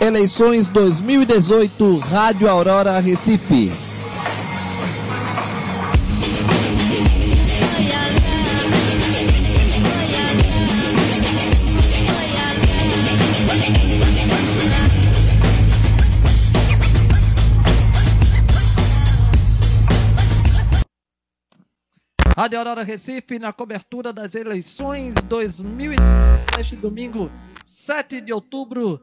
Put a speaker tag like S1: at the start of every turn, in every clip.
S1: Eleições 2018, Rádio Aurora Recife. Rádio Aurora Recife na cobertura das eleições 2010, este domingo 7 de outubro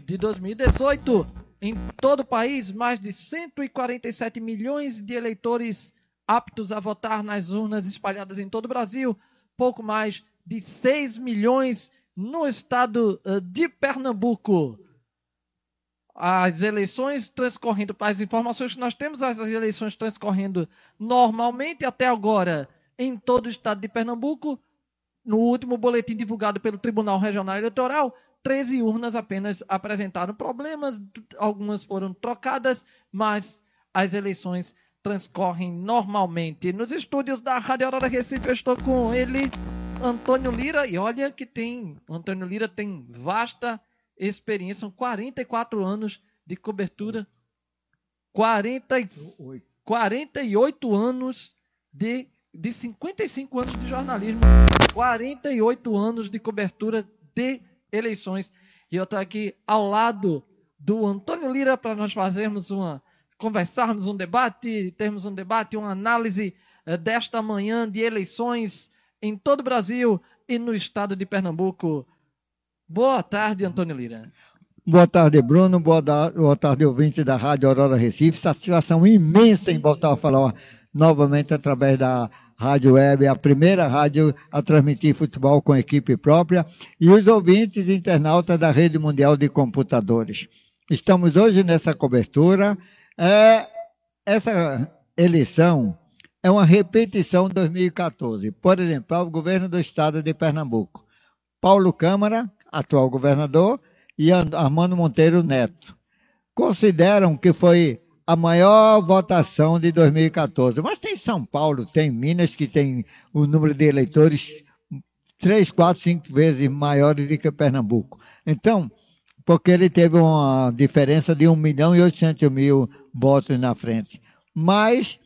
S1: de 2018. Em todo o país, mais de 147 milhões de eleitores aptos a votar nas urnas espalhadas em todo o Brasil, pouco mais de 6 milhões no estado eh, de Pernambuco. As eleições transcorrendo, para as informações que nós temos, as eleições transcorrendo normalmente até agora em todo o estado de Pernambuco. No último boletim divulgado pelo Tribunal Regional Eleitoral, 13 urnas apenas apresentaram problemas, algumas foram trocadas, mas as eleições transcorrem normalmente. Nos estúdios da Rádio Aurora Recife, eu estou com ele, Antônio Lira, e olha que tem, Antônio Lira tem vasta experiência, são 44 anos de cobertura, 40, 48 anos de, de 55 anos de jornalismo, 48 anos de cobertura de eleições. E eu estou aqui ao lado do Antônio Lira para nós fazermos uma, conversarmos um debate, termos um debate, uma análise uh, desta manhã de eleições em todo o Brasil e no estado de Pernambuco. Boa tarde, Antônio Lira.
S2: Boa tarde, Bruno. Boa, da, boa tarde, ouvinte da Rádio Aurora Recife. Satisfação imensa em voltar a falar novamente através da Rádio Web, a primeira rádio a transmitir futebol com equipe própria, e os ouvintes internautas da Rede Mundial de Computadores. Estamos hoje nessa cobertura. É, essa eleição é uma repetição de 2014. Por exemplo, o governo do estado de Pernambuco. Paulo Câmara, atual governador, e Armando Monteiro Neto. Consideram que foi a maior votação de 2014. Mas tem São Paulo, tem Minas, que tem o número de eleitores três, quatro, cinco vezes maiores do que Pernambuco. Então, porque ele teve uma diferença de 1 milhão e 800 mil votos na frente. Mas,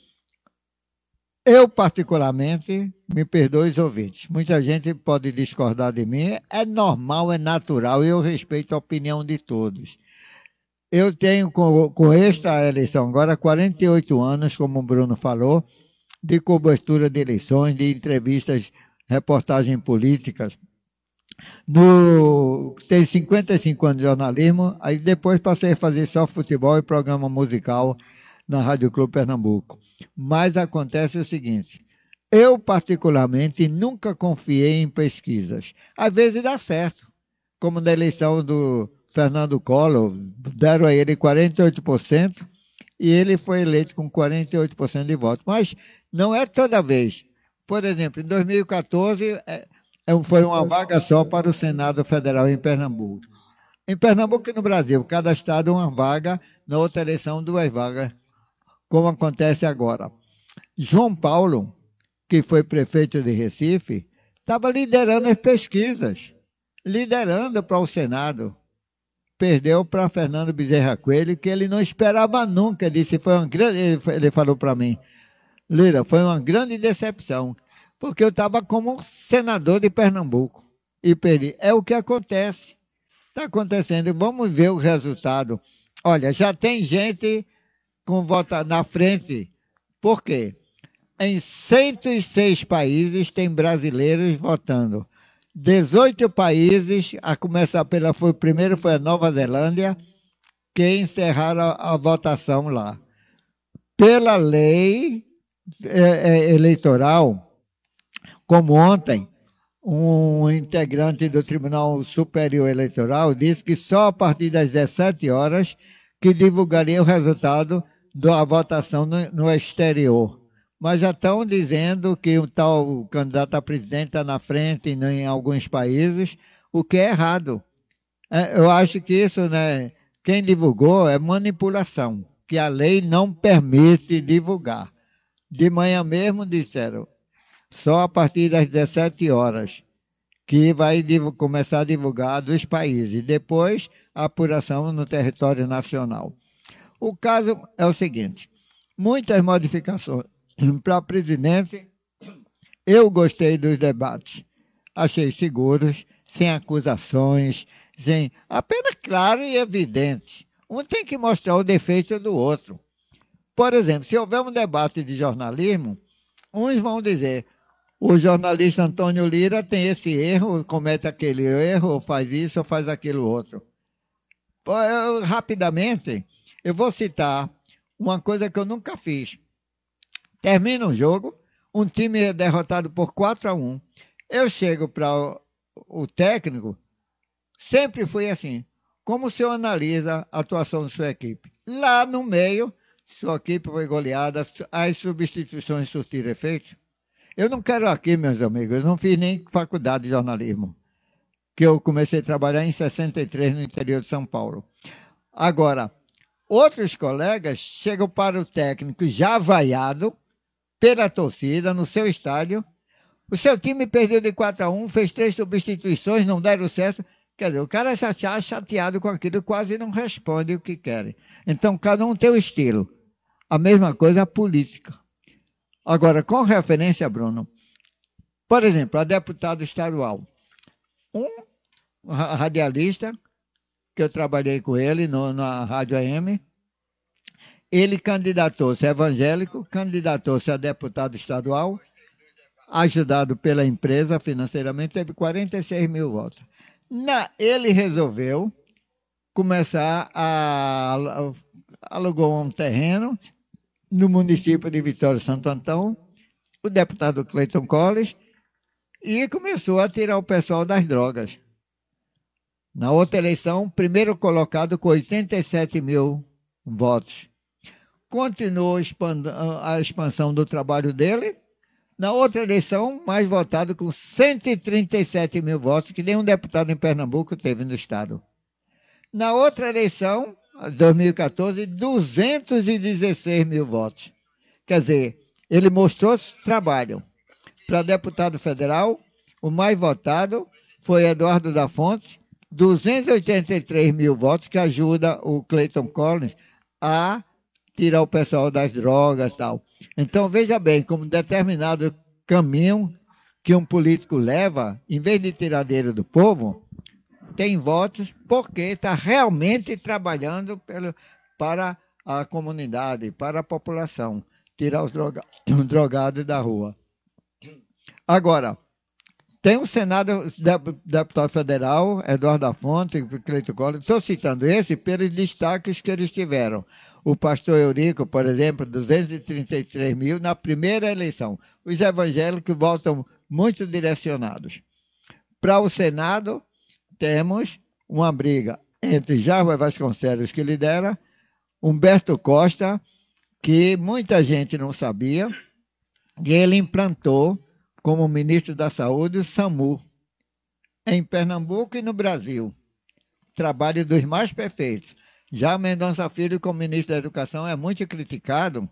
S2: eu particularmente, me perdoe os ouvintes, muita gente pode discordar de mim, é normal, é natural, e eu respeito a opinião de todos. Eu tenho com, com esta eleição agora 48 anos, como o Bruno falou, de cobertura de eleições, de entrevistas, reportagens políticas. No, tem 55 anos de jornalismo, aí depois passei a fazer só futebol e programa musical na Rádio Clube Pernambuco. Mas acontece o seguinte, eu particularmente nunca confiei em pesquisas. Às vezes dá certo, como na eleição do Fernando Collor, deram a ele 48% e ele foi eleito com 48% de votos. Mas não é toda vez. Por exemplo, em 2014 é, é foi uma vaga só para o Senado Federal em Pernambuco. Em Pernambuco e no Brasil, cada estado uma vaga, na outra eleição duas vagas, como acontece agora. João Paulo, que foi prefeito de Recife, estava liderando as pesquisas, liderando para o Senado perdeu para Fernando Bezerra Coelho, que ele não esperava nunca. Disse, foi uma grande, ele falou para mim, Lira, foi uma grande decepção, porque eu estava como senador de Pernambuco e perdi. É o que acontece. Está acontecendo. Vamos ver o resultado. Olha, já tem gente com voto na frente. Por quê? Em 106 países tem brasileiros votando. 18 países, a começar pela foi primeiro foi a Nova Zelândia, que encerraram a, a votação lá. Pela lei é, é, eleitoral, como ontem, um integrante do Tribunal Superior Eleitoral disse que só a partir das 17 horas que divulgaria o resultado da votação no, no exterior mas já estão dizendo que o tal candidato a presidente está na frente em alguns países, o que é errado. É, eu acho que isso, né, quem divulgou é manipulação, que a lei não permite divulgar. De manhã mesmo disseram, só a partir das 17 horas. que vai começar a divulgar dos países. Depois, a apuração no território nacional. O caso é o seguinte: muitas modificações para presidente. Eu gostei dos debates. Achei seguros, sem acusações, sem apenas claro e evidente. Um tem que mostrar o defeito do outro. Por exemplo, se houver um debate de jornalismo, uns vão dizer: o jornalista Antônio Lira tem esse erro, comete aquele erro, ou faz isso, ou faz aquilo outro. Eu, rapidamente, eu vou citar uma coisa que eu nunca fiz. Termina o jogo, um time é derrotado por 4 a 1. Eu chego para o, o técnico, sempre foi assim. Como o senhor analisa a atuação da sua equipe? Lá no meio, sua equipe foi goleada, as substituições surtiram efeito. Eu não quero aqui, meus amigos, eu não fiz nem faculdade de jornalismo, que eu comecei a trabalhar em 63 no interior de São Paulo. Agora, outros colegas chegam para o técnico já vaiado pela torcida no seu estádio. O seu time perdeu de 4 a 1, fez três substituições, não deram certo. Quer dizer, o cara é chateado com aquilo, quase não responde o que querem. Então, cada um tem o estilo. A mesma coisa a política. Agora, com referência, Bruno, por exemplo, a deputada estadual, um radialista, que eu trabalhei com ele no, na Rádio AM, ele candidatou-se evangélico, candidatou-se a deputado estadual, ajudado pela empresa financeiramente, teve 46 mil votos. Na, ele resolveu começar a, alugou um terreno no município de Vitória Santo Antão, o deputado Cleiton Collins, e começou a tirar o pessoal das drogas. Na outra eleição, primeiro colocado com 87 mil votos. Continuou a expansão do trabalho dele. Na outra eleição, mais votado com 137 mil votos, que nenhum deputado em Pernambuco teve no Estado. Na outra eleição, 2014, 216 mil votos. Quer dizer, ele mostrou trabalho. Para deputado federal, o mais votado foi Eduardo da Fonte, 283 mil votos, que ajuda o Clayton Collins a tirar o pessoal das drogas tal. Então, veja bem, como determinado caminho que um político leva, em vez de tirar dinheiro do povo, tem votos porque está realmente trabalhando pelo, para a comunidade, para a população, tirar os droga, drogados da rua. Agora, tem o Senado, deputado federal, Eduardo da Fonte, Cleito Collins, estou citando esse pelos destaques que eles tiveram. O pastor Eurico, por exemplo, 233 mil na primeira eleição. Os evangélicos voltam muito direcionados. Para o Senado, temos uma briga entre Jarva Vasconcelos, que lidera, Humberto Costa, que muita gente não sabia, e ele implantou como ministro da Saúde o SAMU, em Pernambuco e no Brasil. Trabalho dos mais perfeitos. Já Mendonça Filho, como ministro da Educação, é muito criticado,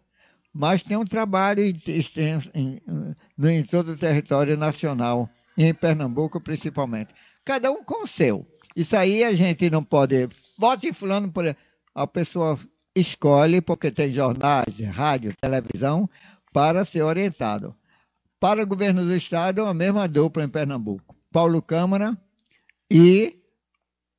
S2: mas tem um trabalho extenso em, em, em todo o território nacional, em Pernambuco principalmente cada um com o seu. Isso aí a gente não pode. Vote fulano por. A pessoa escolhe, porque tem jornais, rádio, televisão, para ser orientado. Para o governo do estado, a mesma dupla em Pernambuco. Paulo Câmara e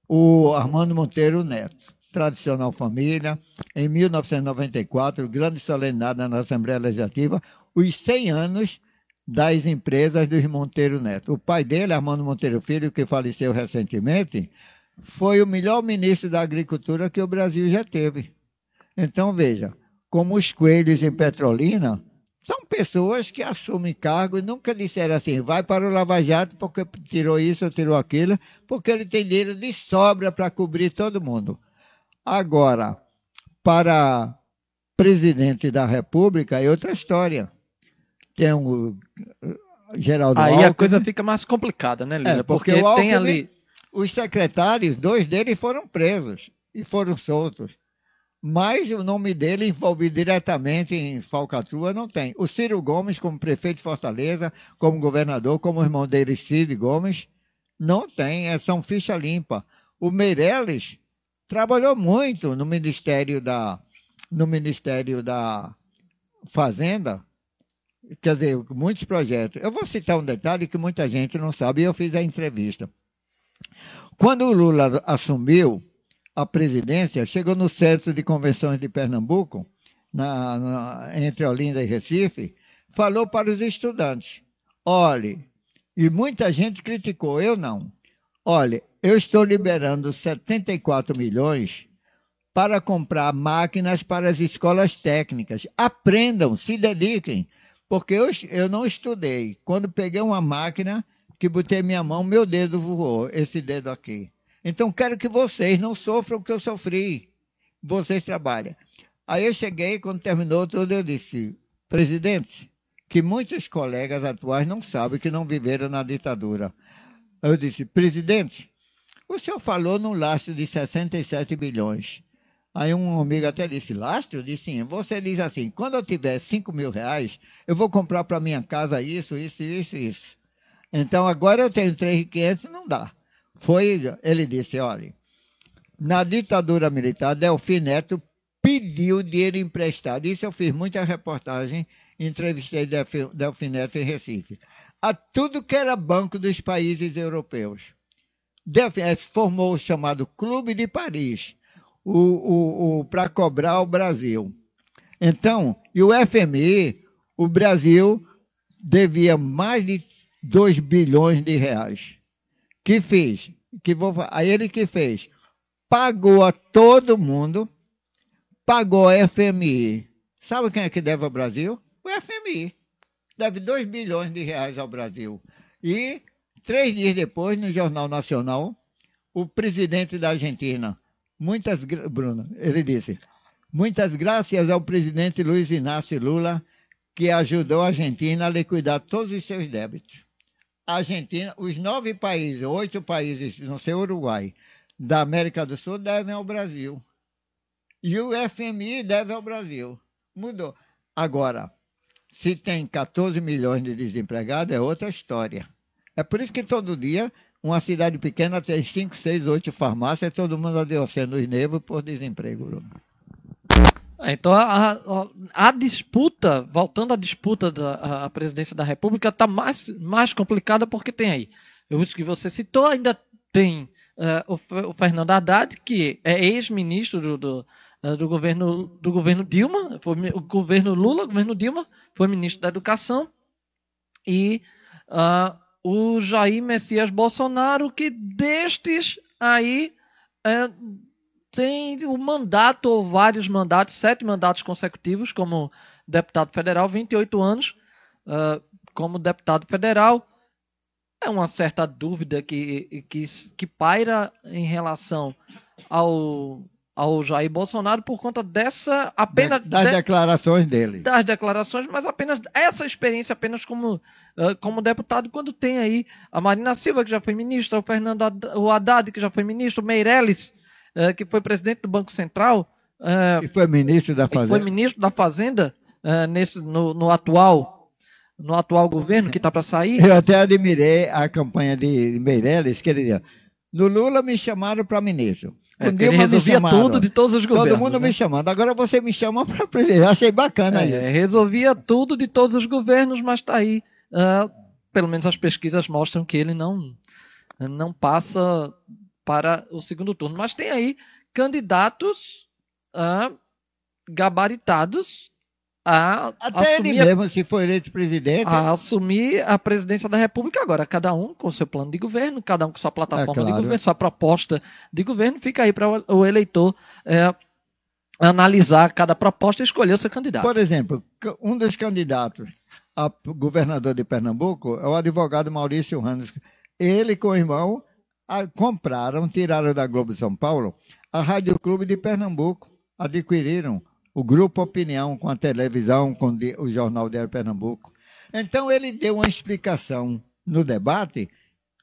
S2: o Armando Monteiro Neto. Tradicional família. Em 1994, grande solenidade na Assembleia Legislativa, os 100 anos das empresas dos Monteiro Neto. O pai dele, Armando Monteiro Filho, que faleceu recentemente, foi o melhor ministro da Agricultura que o Brasil já teve. Então, veja, como os coelhos em Petrolina, são pessoas que assumem cargo e nunca disseram assim, vai para o Lava Jato porque tirou isso ou tirou aquilo, porque ele tem dinheiro de sobra para cobrir todo mundo. Agora, para presidente da República é outra história tem o Geraldo
S1: Aí Alckmin. a coisa fica mais complicada, né, Lila?
S2: É, porque, porque Alckmin, tem ali. Os secretários, dois deles foram presos e foram soltos. Mas o nome dele envolvido diretamente em falcatrua não tem. O Ciro Gomes, como prefeito de Fortaleza, como governador, como irmão dele, Cid Gomes, Não tem, é, são ficha limpa. O Meirelles trabalhou muito no Ministério da, no Ministério da Fazenda, quer dizer, muitos projetos. Eu vou citar um detalhe que muita gente não sabe, e eu fiz a entrevista. Quando o Lula assumiu a presidência, chegou no Centro de Convenções de Pernambuco, na, na, entre Olinda e Recife, falou para os estudantes: olhe, e muita gente criticou, eu não. Olha, eu estou liberando 74 milhões para comprar máquinas para as escolas técnicas. Aprendam, se dediquem, porque eu, eu não estudei. Quando peguei uma máquina, que botei minha mão, meu dedo voou, esse dedo aqui. Então quero que vocês não sofram o que eu sofri. Vocês trabalham. Aí eu cheguei, quando terminou tudo, eu disse, presidente, que muitos colegas atuais não sabem que não viveram na ditadura. Eu disse, presidente, o senhor falou num lastro de 67 bilhões. Aí um amigo até disse, lastro? Eu disse, sim. Você diz assim, quando eu tiver 5 mil reais, eu vou comprar para minha casa isso, isso, isso, isso. Então agora eu tenho 3.500, não dá. Foi, ele disse, olha, na ditadura militar, Delfim Neto pediu dinheiro emprestado. Isso eu fiz muita reportagem, entrevistei Delfim Neto em Recife. A tudo que era banco dos países europeus. Formou o chamado Clube de Paris, para cobrar o Brasil. Então, e o FMI, o Brasil devia mais de 2 bilhões de reais. Que fez? Que vou, aí ele que fez? Pagou a todo mundo pagou a FMI. Sabe quem é que deve ao Brasil? O FMI. Deve 2 bilhões de reais ao Brasil. E três dias depois, no Jornal Nacional, o presidente da Argentina, muitas, Bruno, ele disse, muitas graças ao presidente Luiz Inácio Lula, que ajudou a Argentina a liquidar todos os seus débitos. A Argentina, os nove países, oito países, não sei, Uruguai, da América do Sul devem ao Brasil. E o FMI deve ao Brasil. Mudou. Agora, se tem 14 milhões de desempregados, é outra história. É por isso que todo dia uma cidade pequena tem 5, 6, 8 farmácias e todo mundo adoecendo os nervos por desemprego.
S1: É, então a, a, a, disputa, voltando à disputa da presidência da República, está mais, mais complicada porque tem aí, acho que você citou, ainda tem uh, o, o, Fernando Haddad, que é ex-ministro do, do, do governo, do governo Dilma, foi o governo Lula, o governo Dilma, foi ministro da Educação, e uh, o Jair Messias Bolsonaro, que destes aí uh, tem o mandato, ou vários mandatos, sete mandatos consecutivos como deputado federal, 28 anos uh, como deputado federal. É uma certa dúvida que, que, que paira em relação ao ao Jair Bolsonaro por conta dessa apenas
S2: das de, declarações dele.
S1: Das declarações, mas apenas essa experiência apenas como, uh, como deputado, quando tem aí a Marina Silva, que já foi ministra, o Fernando o Haddad, que já foi ministro, o Meirelles, uh, que foi presidente do Banco Central.
S2: Uh, e foi ministro da Fazenda.
S1: Foi ministro da Fazenda nesse, no, no atual no atual governo que está para sair.
S2: Eu até admirei a campanha de Meirelles, que ele dizia, no Lula me chamaram para ministro.
S1: É, ele resolvia tudo de todos os governos.
S2: Todo mundo
S1: né?
S2: me chamando. Agora você me chama para presidente. Achei bacana
S1: é, isso. Resolvia tudo de todos os governos, mas está aí. Uh, pelo menos as pesquisas mostram que ele não, não passa para o segundo turno. Mas tem aí candidatos uh, gabaritados a
S2: Até assumir ele mesmo, a, se for eleito presidente.
S1: A assumir a presidência da República agora. Cada um com seu plano de governo, cada um com sua plataforma é claro. de governo, sua proposta de governo. Fica aí para o eleitor é, analisar cada proposta e escolher o seu candidato.
S2: Por exemplo, um dos candidatos a governador de Pernambuco é o advogado Maurício Randes. Ele com o irmão a, compraram, tiraram da Globo de São Paulo a Rádio Clube de Pernambuco, adquiriram o Grupo Opinião com a televisão, com o Jornal de Pernambuco. Então ele deu uma explicação no debate.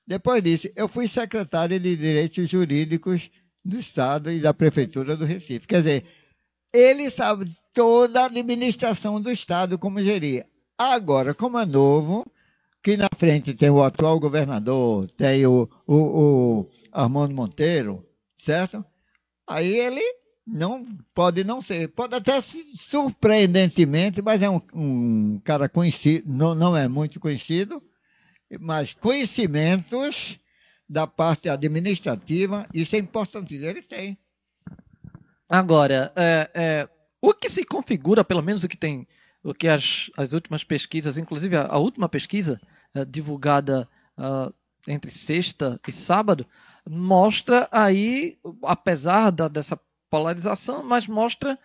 S2: Depois disso, eu fui secretário de Direitos Jurídicos do Estado e da Prefeitura do Recife. Quer dizer, ele sabe toda a administração do Estado, como gerir. Agora, como é novo, que na frente tem o atual governador, tem o, o, o Armando Monteiro, certo? Aí ele não pode não ser, pode até surpreendentemente, mas é um, um cara conhecido, não, não é muito conhecido, mas conhecimentos da parte administrativa, isso é importante, ele tem.
S1: Agora, é, é, o que se configura, pelo menos o que tem, o que as, as últimas pesquisas, inclusive a, a última pesquisa é, divulgada uh, entre sexta e sábado, mostra aí, apesar da, dessa polarização, mas mostra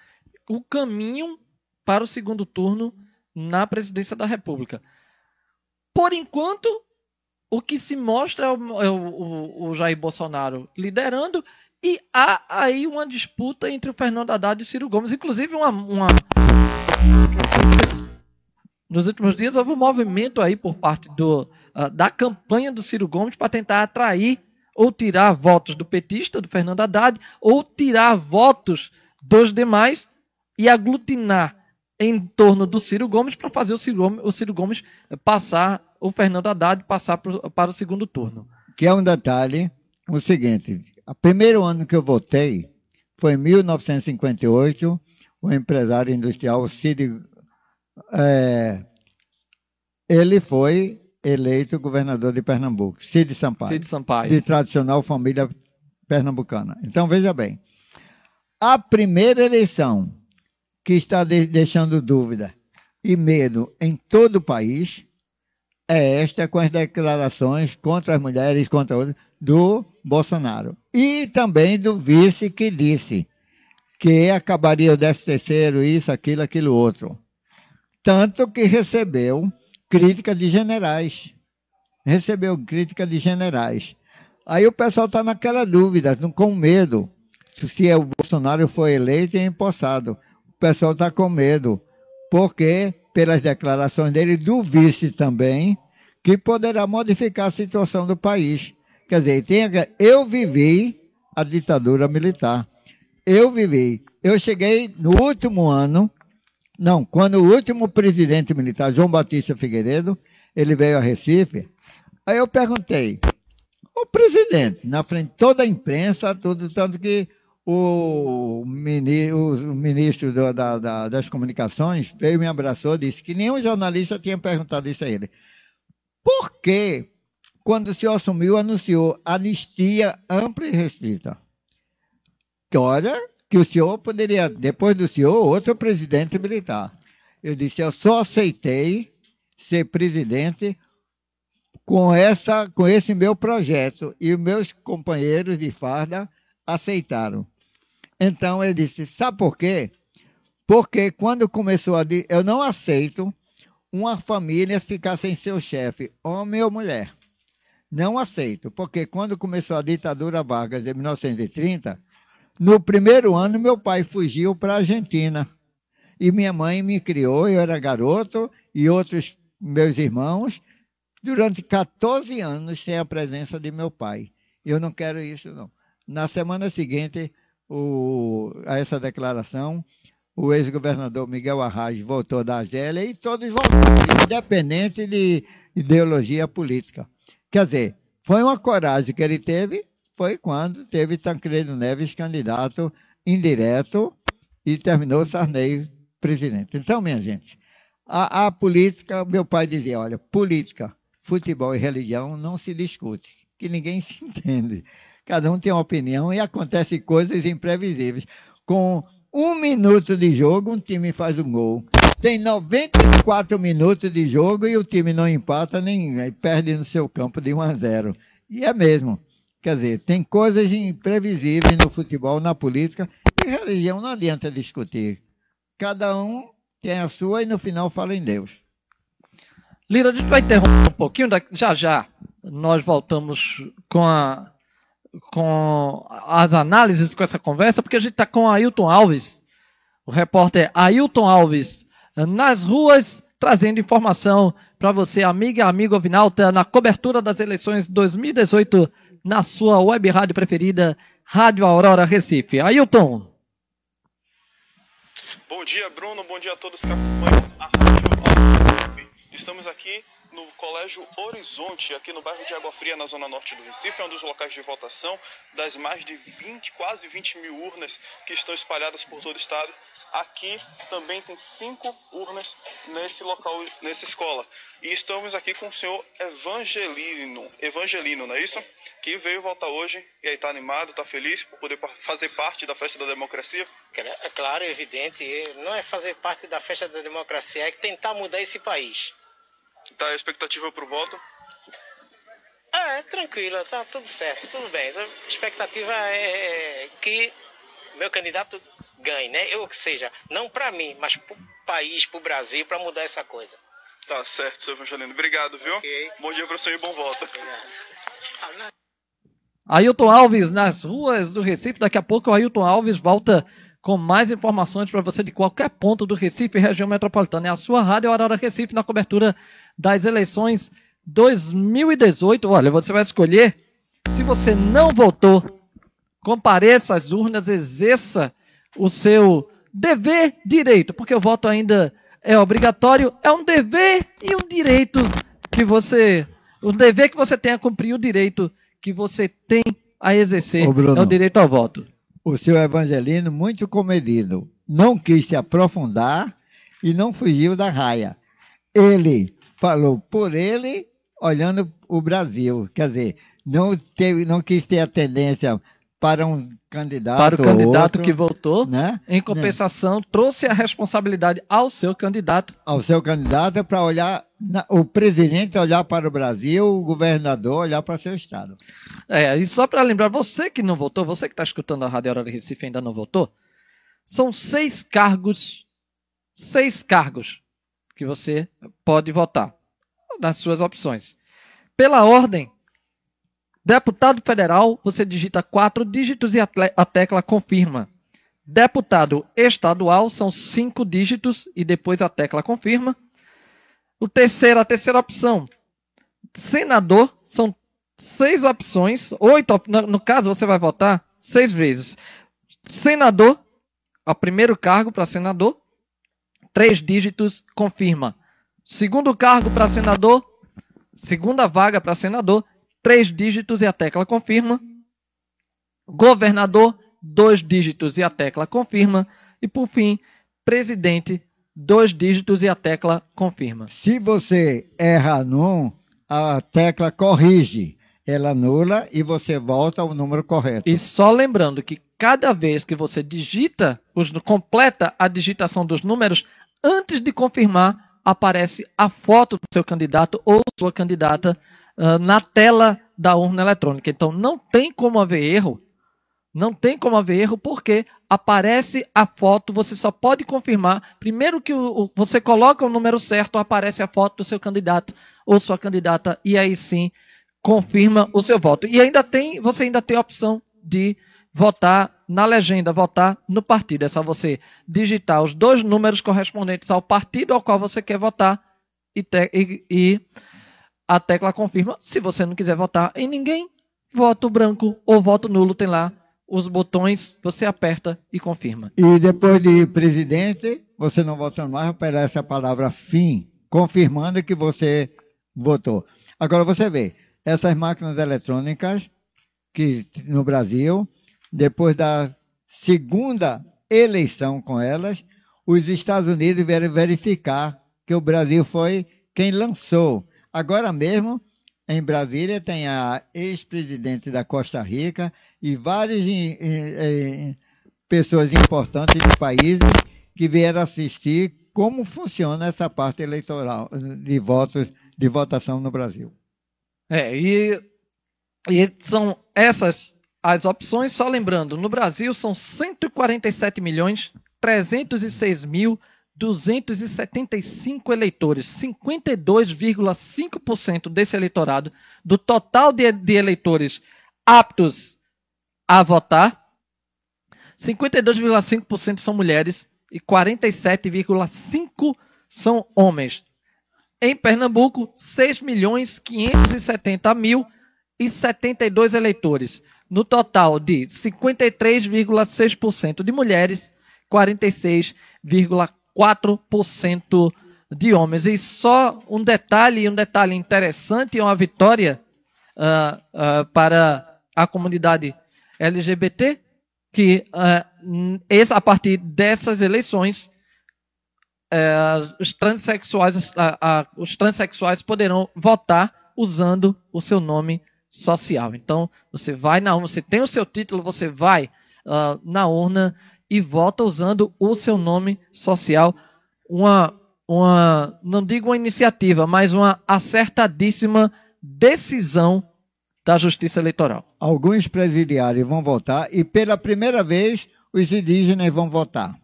S1: o caminho para o segundo turno na presidência da República. Por enquanto, o que se mostra é o, é o, o Jair Bolsonaro liderando e há aí uma disputa entre o Fernando Haddad e o Ciro Gomes. Inclusive, uma, uma... nos últimos dias houve um movimento aí por parte do, uh, da campanha do Ciro Gomes para tentar atrair ou tirar votos do petista, do Fernando Haddad, ou tirar votos dos demais e aglutinar em torno do Ciro Gomes para fazer o Ciro Gomes, o Ciro Gomes, passar, o Fernando Haddad passar pro, para o segundo turno.
S2: Que é um detalhe, o seguinte, o primeiro ano que eu votei foi em 1958, o empresário industrial Ciro, é, ele foi eleito governador de Pernambuco, Cid Sampaio.
S1: Cid Sampaio.
S2: De tradicional família pernambucana. Então, veja bem. A primeira eleição que está deixando dúvida e medo em todo o país é esta com as declarações contra as mulheres, contra outros, do Bolsonaro. E também do vice que disse que acabaria o 13 terceiro, isso, aquilo, aquilo outro. Tanto que recebeu crítica de generais. Recebeu crítica de generais. Aí o pessoal está naquela dúvida, com medo, se o Bolsonaro foi eleito e empossado. O pessoal está com medo, porque, pelas declarações dele, do vice também, que poderá modificar a situação do país. Quer dizer, tem, eu vivi a ditadura militar. Eu vivi. Eu cheguei no último ano não, quando o último presidente militar, João Batista Figueiredo, ele veio a Recife, aí eu perguntei, o presidente, na frente de toda a imprensa, tudo, tanto que o, o ministro do, da, da, das comunicações veio me abraçou disse que nenhum jornalista tinha perguntado isso a ele. Por que, quando o senhor assumiu, anunciou anistia ampla e restrita? Olha, que o senhor poderia, depois do senhor, outro presidente militar. Eu disse, eu só aceitei ser presidente com, essa, com esse meu projeto. E os meus companheiros de farda aceitaram. Então ele disse, sabe por quê? Porque quando começou a... Eu não aceito uma família ficar sem seu chefe, homem ou mulher. Não aceito, porque quando começou a ditadura Vargas em 1930, no primeiro ano, meu pai fugiu para a Argentina. E minha mãe me criou, eu era garoto, e outros meus irmãos, durante 14 anos sem a presença de meu pai. Eu não quero isso, não. Na semana seguinte o, a essa declaração, o ex-governador Miguel Arraes voltou da Argélia e todos voltaram, independente de ideologia política. Quer dizer, foi uma coragem que ele teve foi quando teve Tancredo Neves candidato indireto e terminou Sarney presidente. Então, minha gente, a, a, política, meu pai dizia, olha, política, futebol e religião não se discute, que ninguém se entende. Cada um tem uma opinião e acontecem coisas imprevisíveis. Com um minuto de jogo, um time faz um gol. Tem 94 minutos de jogo e o time não empata nem perde no seu campo de 1 a 0. E é mesmo. Quer dizer, tem coisas imprevisíveis no futebol, na política, e religião não adianta discutir. Cada um tem a sua e no final fala em Deus.
S1: Lira, a gente vai interromper um pouquinho, já já nós voltamos com, a, com as análises com essa conversa, porque a gente está com Ailton Alves, o repórter Ailton Alves, nas ruas, trazendo informação para você, amiga amigo Avinalta, na cobertura das eleições 2018 na sua web rádio preferida, Rádio Aurora Recife. Ailton.
S3: Bom dia, Bruno. Bom dia a todos que acompanham a Rádio Aurora Recife. Estamos aqui no Colégio Horizonte, aqui no bairro de Água Fria, na zona norte do Recife, é um dos locais de votação das mais de 20, quase 20 mil urnas que estão espalhadas por todo o estado. Aqui também tem cinco urnas nesse local, nessa escola. E estamos aqui com o senhor Evangelino, Evangelino, não é isso? Que veio votar hoje e aí está animado, está feliz por poder fazer parte da festa da democracia?
S4: É claro, é evidente. Não é fazer parte da festa da democracia, é tentar mudar esse país.
S3: Tá a expectativa para o voto?
S4: Ah, é tranquilo, tá tudo certo, tudo bem. A expectativa é, é que meu candidato ganhe, né? Ou seja, não para mim, mas para o país, para o Brasil, para mudar essa coisa.
S3: Tá certo, seu Evangelino. Obrigado, viu? Okay. Bom dia para o senhor e bom voto.
S1: Ailton Alves nas ruas do Recife. Daqui a pouco o Ailton Alves volta com mais informações para você de qualquer ponto do Recife e região metropolitana. É a sua rádio Aurora Recife na cobertura das eleições 2018. Olha, você vai escolher. Se você não votou, compareça às urnas, exerça o seu dever direito, porque o voto ainda é obrigatório, é um dever e um direito que você, o dever que você tem a cumprir, o direito que você tem a exercer, Ô, Bruno, é o direito ao voto.
S2: O seu Evangelino, muito comedido, não quis se aprofundar e não fugiu da raia. Ele falou por ele, olhando o Brasil, quer dizer, não, teve, não quis ter a tendência para um candidato.
S1: Para o candidato outro, que votou, né? em compensação, né? trouxe a responsabilidade ao seu candidato.
S2: Ao seu candidato para olhar, o presidente olhar para o Brasil, o governador olhar para seu estado.
S1: É, e só para lembrar, você que não votou, você que está escutando a Rádio Hora de Recife e ainda não votou, são seis cargos, seis cargos que você pode votar nas suas opções. Pela ordem, Deputado federal, você digita quatro dígitos e a tecla confirma. Deputado estadual são cinco dígitos e depois a tecla confirma. O terceiro, a terceira opção, senador, são seis opções, oito, no caso você vai votar seis vezes. Senador, o primeiro cargo para senador, três dígitos, confirma. Segundo cargo para senador, segunda vaga para senador, três dígitos e a tecla confirma. Governador, dois dígitos e a tecla confirma. E por fim, presidente, dois dígitos e a tecla confirma.
S2: Se você erra num, a tecla corrige. Ela anula e você volta ao número correto.
S1: E só lembrando que cada vez que você digita, completa a digitação dos números, antes de confirmar, aparece a foto do seu candidato ou sua candidata uh, na tela da urna eletrônica. Então não tem como haver erro. Não tem como haver erro porque aparece a foto, você só pode confirmar. Primeiro que o, o, você coloca o número certo, aparece a foto do seu candidato ou sua candidata e aí sim confirma o seu voto. E ainda tem, você ainda tem a opção de votar na legenda, votar no partido. É só você digitar os dois números correspondentes ao partido ao qual você quer votar e, te, e, e a tecla confirma. Se você não quiser votar em ninguém, voto branco ou voto nulo tem lá os botões, você aperta e confirma.
S2: E depois de presidente, você não vota mais, aparece a palavra fim, confirmando que você votou. Agora você vê, essas máquinas eletrônicas que no Brasil, depois da segunda eleição com elas, os Estados Unidos vieram verificar que o Brasil foi quem lançou Agora mesmo, em Brasília, tem a ex-presidente da Costa Rica e várias pessoas importantes de países que vieram assistir como funciona essa parte eleitoral de votos de votação no Brasil.
S1: É, e, e são essas as opções, só lembrando, no Brasil são 147 milhões 306 mil 275 eleitores, 52,5% desse eleitorado, do total de, de, eleitores aptos a votar, 52,5% são mulheres e 47,5% são homens. Em Pernambuco, 6 milhões 570 mil e 72 eleitores, no total de 53,6% de mulheres, 46,4% de homens. E só um detalhe, um detalhe interessante, uma vitória uh, uh, para a comunidade LGBT, que uh, esse, a partir dessas eleições, os, transexuais, os transexuais poderão votar usando o seu nome social. Então, você vai na urna, você tem o seu título, você vai na urna e vota usando o seu nome social. Uma uma, não digo uma iniciativa, mas uma acertadíssima decisão da Justiça Eleitoral.
S2: Alguns presidiários vão votar e pela primeira vez os indígenas vão votar.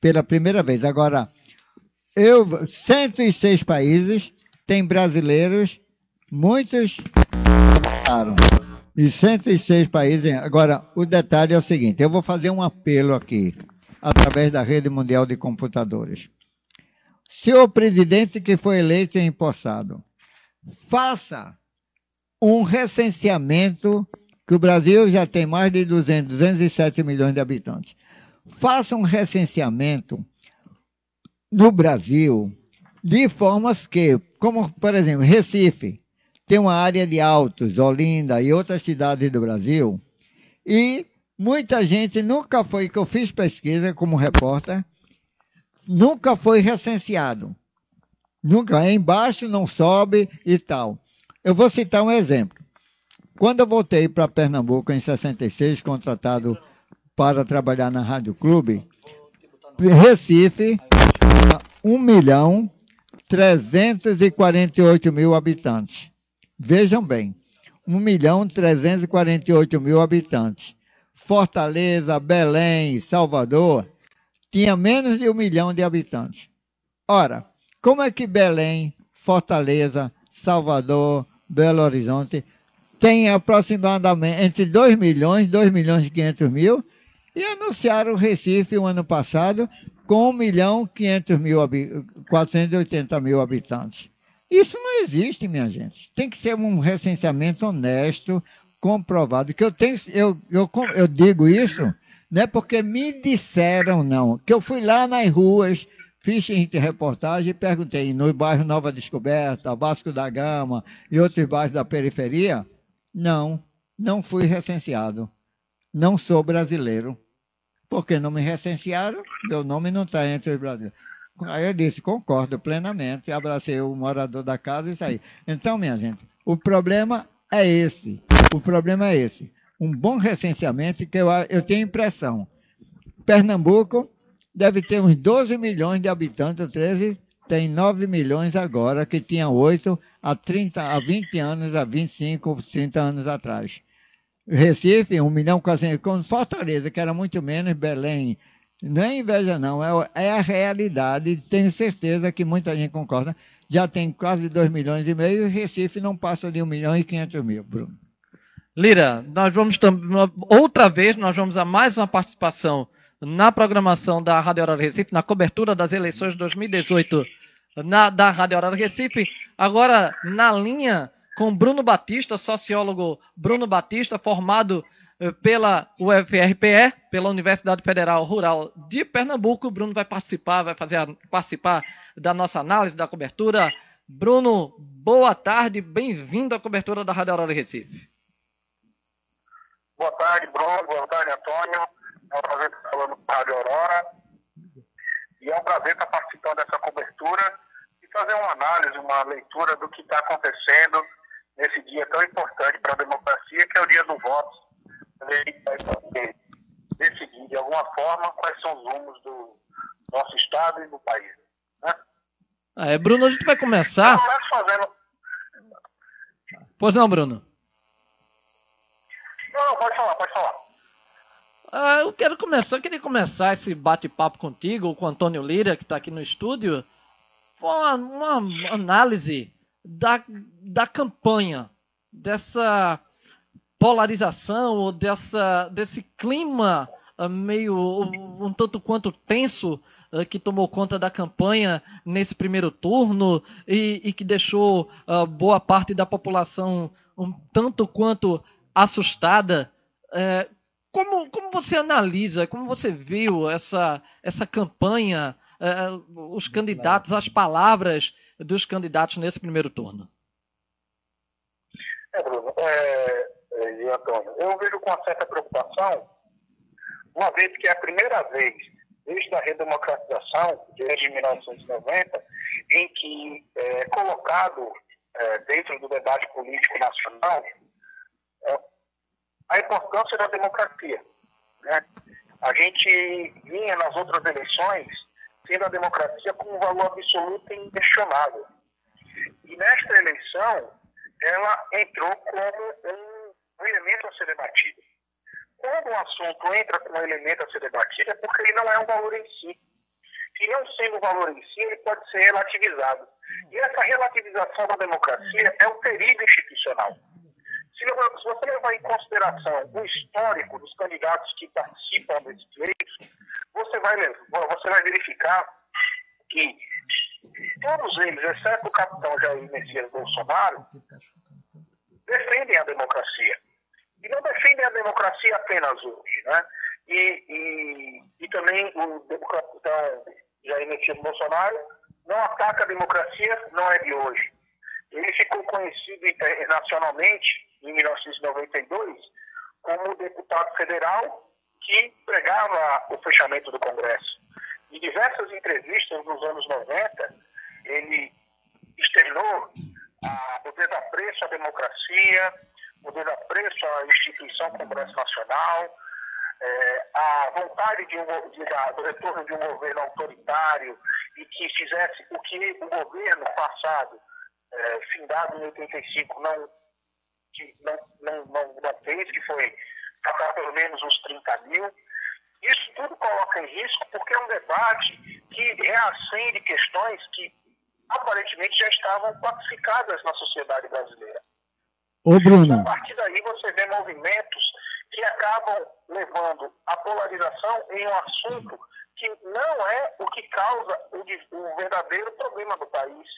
S2: Pela primeira vez. Agora, eu 106 países tem brasileiros, muitos votaram. E 106 países. Agora, o detalhe é o seguinte: eu vou fazer um apelo aqui, através da rede mundial de computadores. Se o presidente que foi eleito e empossado faça um recenseamento, que o Brasil já tem mais de 200, 207 milhões de habitantes. Faça um recenseamento no Brasil de formas que, como por exemplo, Recife, tem uma área de altos, Olinda e outras cidades do Brasil, e muita gente nunca foi, que eu fiz pesquisa como repórter, nunca foi recenseado. Nunca, é embaixo, não sobe e tal. Eu vou citar um exemplo. Quando eu voltei para Pernambuco em 66, contratado para trabalhar na Rádio Clube, Recife, 1 milhão 348 mil habitantes. Vejam bem, 1 milhão 348 mil habitantes. Fortaleza, Belém, Salvador, tinha menos de um milhão de habitantes. Ora, como é que Belém, Fortaleza, Salvador, Belo Horizonte tem aproximadamente entre 2 milhões, 2 milhões e 500 mil, e anunciaram o Recife o ano passado com 1 milhão 500 mil, 480 mil habitantes. Isso não existe, minha gente. Tem que ser um recenseamento honesto, comprovado. Que eu tenho, eu, eu, eu digo isso não é porque me disseram, não. Que eu fui lá nas ruas, fiz reportagem e perguntei no bairro Nova Descoberta, Vasco da Gama e outros bairros da periferia. Não, não fui recenseado. Não sou brasileiro. Porque não me recensearam, meu nome não está entre os brasileiros. Aí eu disse, concordo plenamente, abracei o morador da casa e saí. Então, minha gente, o problema é esse. O problema é esse um bom recenseamento, que eu, eu tenho impressão. Pernambuco deve ter uns 12 milhões de habitantes, 13, tem 9 milhões agora, que tinha 8 há, 30, há 20 anos, há 25, 30 anos atrás. Recife, 1 milhão com Fortaleza, que era muito menos, Belém, não é inveja não, é, é a realidade, tenho certeza que muita gente concorda, já tem quase 2 milhões e meio, e Recife não passa de 1 milhão e 500 mil, Bruno.
S1: Lira, nós vamos outra vez, nós vamos a mais uma participação na programação da Rádio Horário Recife, na cobertura das eleições de 2018 na, da Rádio Horário Recife. Agora, na linha com Bruno Batista, sociólogo Bruno Batista, formado pela UFRPE, pela Universidade Federal Rural de Pernambuco. Bruno vai participar, vai fazer a, participar da nossa análise da cobertura. Bruno, boa tarde, bem-vindo à cobertura da Rádio Horário Recife.
S5: Boa tarde, Bruno. Boa tarde, Antônio. É um prazer estar falando com a Rádio Aurora. E é um prazer estar participando dessa cobertura e fazer uma análise, uma leitura do que está acontecendo nesse dia tão importante para a democracia, que é o dia do voto. Ele vai decidir, de alguma forma, quais são os rumos do nosso Estado e do país. Né?
S1: Ah, é, Bruno, a gente vai começar.
S5: Fazendo...
S1: Pois não, Bruno?
S5: Não, pode falar, pode falar. Ah,
S1: eu quero começar, eu queria começar esse bate-papo contigo, com o Antônio Lira, que está aqui no estúdio, uma, uma análise da, da campanha, dessa polarização, ou dessa, desse clima uh, meio um tanto quanto tenso uh, que tomou conta da campanha nesse primeiro turno e, e que deixou uh, boa parte da população um tanto quanto assustada. É, como, como você analisa, como você viu essa, essa campanha uh, os candidatos, as palavras dos candidatos nesse primeiro turno?
S5: É, Bruno, é, é, e Antônio, eu vejo com uma certa preocupação, uma vez que é a primeira vez desde a redemocratização, desde 1990, em que é colocado é, dentro do debate político nacional é, a importância da democracia. Né? A gente vinha nas outras eleições tendo a democracia como um valor absoluto e inquestionável. E nesta eleição, ela entrou como um, um elemento a ser debatido. Quando um assunto entra como um elemento a ser debatido, é porque ele não é um valor em si. E não sendo um valor em si, ele pode ser relativizado. E essa relativização da democracia é um perigo institucional. Se, você levar em consideração o histórico dos candidatos que participam desses pleitos, você vai, você vai verificar que todos eles, exceto o capitão Jair Messias Bolsonaro, defendem a democracia. Não defendem a democracia apenas hoje, né? E, e, e também o capitão Jair Messias Bolsonaro não ataca a democracia, não é de hoje. Ele ficou conhecido internacionalmente em 1992 como deputado federal que pregava o fechamento do Congresso. Em diversas entrevistas nos anos 90, ele externou ah, o desapreço à democracia, o desapreço à instituição Congresso Nacional, eh, a vontade de um, de, do retorno de um governo autoritário e que fizesse o que o governo passado, eh, findado em 85, não, que não, não, não, não fez, que foi pagar pelo menos uns 30 mil. Isso tudo coloca em risco porque é um debate que reacende questões que aparentemente já estavam classificadas na sociedade brasileira.
S2: Ô, Bruno.
S5: A partir daí você vê movimentos que acabam levando a polarização em um assunto que não é o que causa o, o verdadeiro problema do país,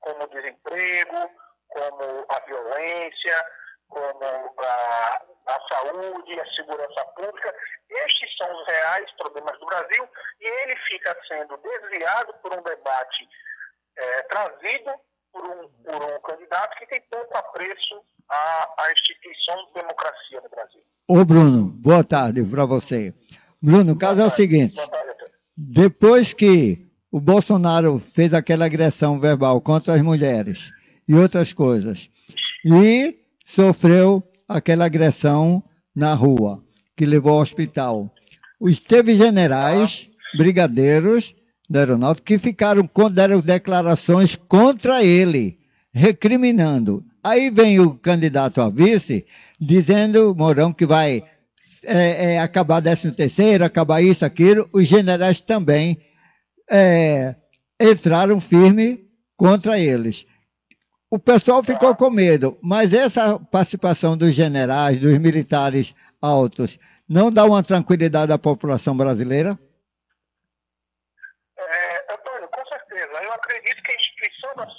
S5: como o desemprego, como a violência, como a, a saúde, a segurança pública. Estes são os reais problemas do Brasil e ele fica sendo desviado por um debate é, trazido por um, por um candidato que tem pouco apreço à, à instituição de democracia no Brasil.
S2: Ô Bruno, boa tarde para você. Bruno, o caso é o seguinte. Depois que o Bolsonaro fez aquela agressão verbal contra as mulheres e outras coisas, e sofreu aquela agressão na rua, que levou ao hospital. Os teve generais, brigadeiros da aeronáutica, que ficaram, deram declarações contra ele, recriminando. Aí vem o candidato a vice, dizendo, Mourão, que vai é, é, acabar 13 terceiro, acabar isso, aquilo. Os generais também é, entraram firme contra eles. O pessoal ficou com medo, mas essa participação dos generais, dos militares altos, não dá uma tranquilidade à população brasileira?
S5: É, Antônio, com certeza. Eu acredito que a instituição das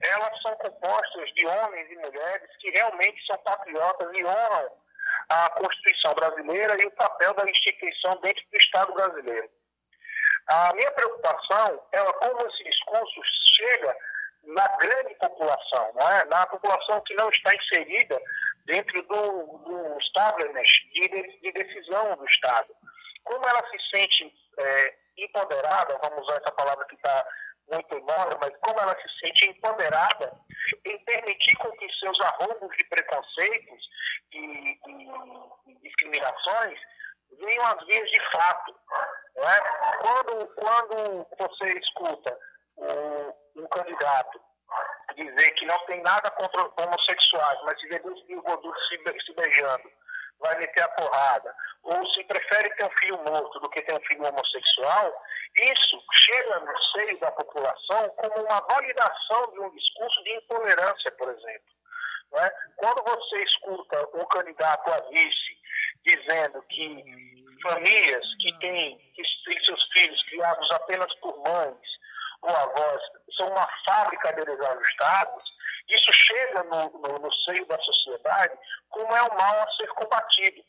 S5: Elas são compostas de homens e mulheres que realmente são patriotas e honram a Constituição brasileira e o papel da instituição dentro do Estado brasileiro. A minha preocupação é como esse discurso chega na grande população, é? na população que não está inserida dentro do, do establishment de, de decisão do Estado. Como ela se sente é, empoderada, vamos usar essa palavra que está muito moda, mas como ela se sente empoderada em permitir com que seus arrombos de preconceitos e, e, e discriminações venham às vias de fato. É? Quando, quando você escuta um, um candidato dizer que não tem nada contra homossexuais, mas se vê dois se beijando, vai meter a porrada, ou se prefere ter um filho morto do que ter um filho homossexual, isso chega no seio da população como uma validação de um discurso de intolerância, por exemplo. É? Quando você escuta um candidato a vice dizendo que famílias que têm, que têm seus filhos criados apenas por mães ou avós são uma fábrica de desajustados, isso chega no, no, no seio da sociedade como é um mal a ser combatido.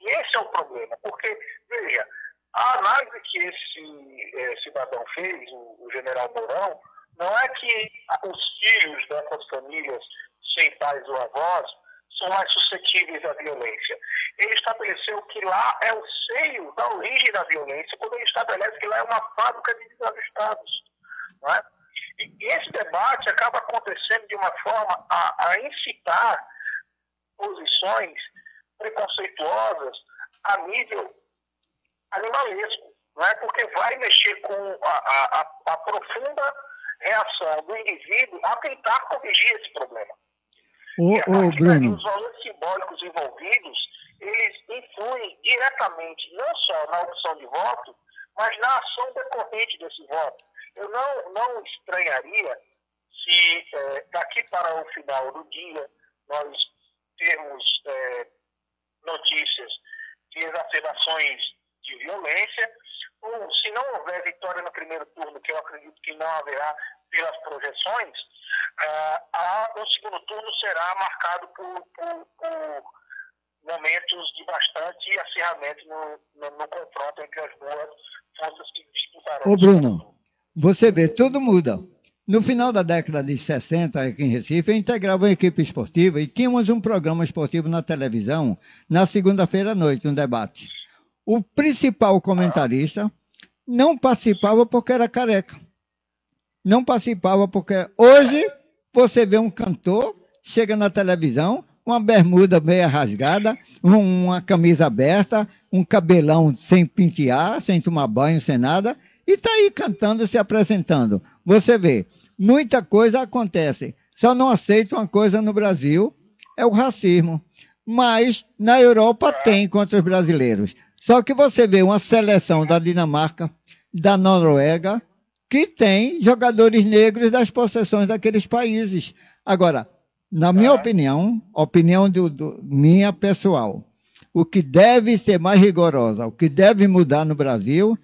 S5: E esse é o problema, porque, veja, A análise que esse é, cidadão fez, o, o general Mourão, não é que os filhos dessas famílias sem pais ou avós são mais suscetíveis à violência. Ele estabeleceu que lá é o seio da origem da violência, quando ele estabelece que lá é uma fábrica de desajustados. Não é? E esse debate acaba acontecendo de uma forma a, a incitar posições preconceituosas a nível animalesco, não é? porque vai mexer com a, a, a profunda reação do indivíduo a tentar corrigir esse problema.
S2: Ô, ô.
S5: Os valores simbólicos envolvidos, eles influem diretamente não só na opção de voto, mas na ação decorrente desse voto. Eu não, não estranharia se é, daqui para o final do dia nós termos é, notícias de exacerbações de violência, ou se não houver vitória no primeiro turno, que eu acredito que não haverá pelas projeções, uh, a, o segundo turno será marcado por, por, por momentos de bastante acirramento no, no, no, confronto entre as duas forças que disputarão.
S2: Ô Bruno, você vê, tudo muda. No final da década de 60, aqui em Recife, eu integrava uma equipe esportiva e tínhamos um programa esportivo na televisão na segunda-feira à noite, um debate. O principal comentarista não participava porque era careca. Não participava porque hoje você vê um cantor, chega na televisão, uma bermuda meia rasgada, uma camisa aberta, um cabelão sem pentear, sem tomar banho, sem nada, e está aí cantando, se apresentando. Você vê, muita coisa acontece. Só não aceito uma coisa no Brasil, é o racismo. Mas na Europa tem contra os brasileiros. Só que você vê uma seleção da Dinamarca, da Noruega, que tem jogadores negros das possessões daqueles países. Agora, na minha opinião, opinião do, do, minha pessoal, o que deve ser mais rigorosa, o que deve mudar no Brasil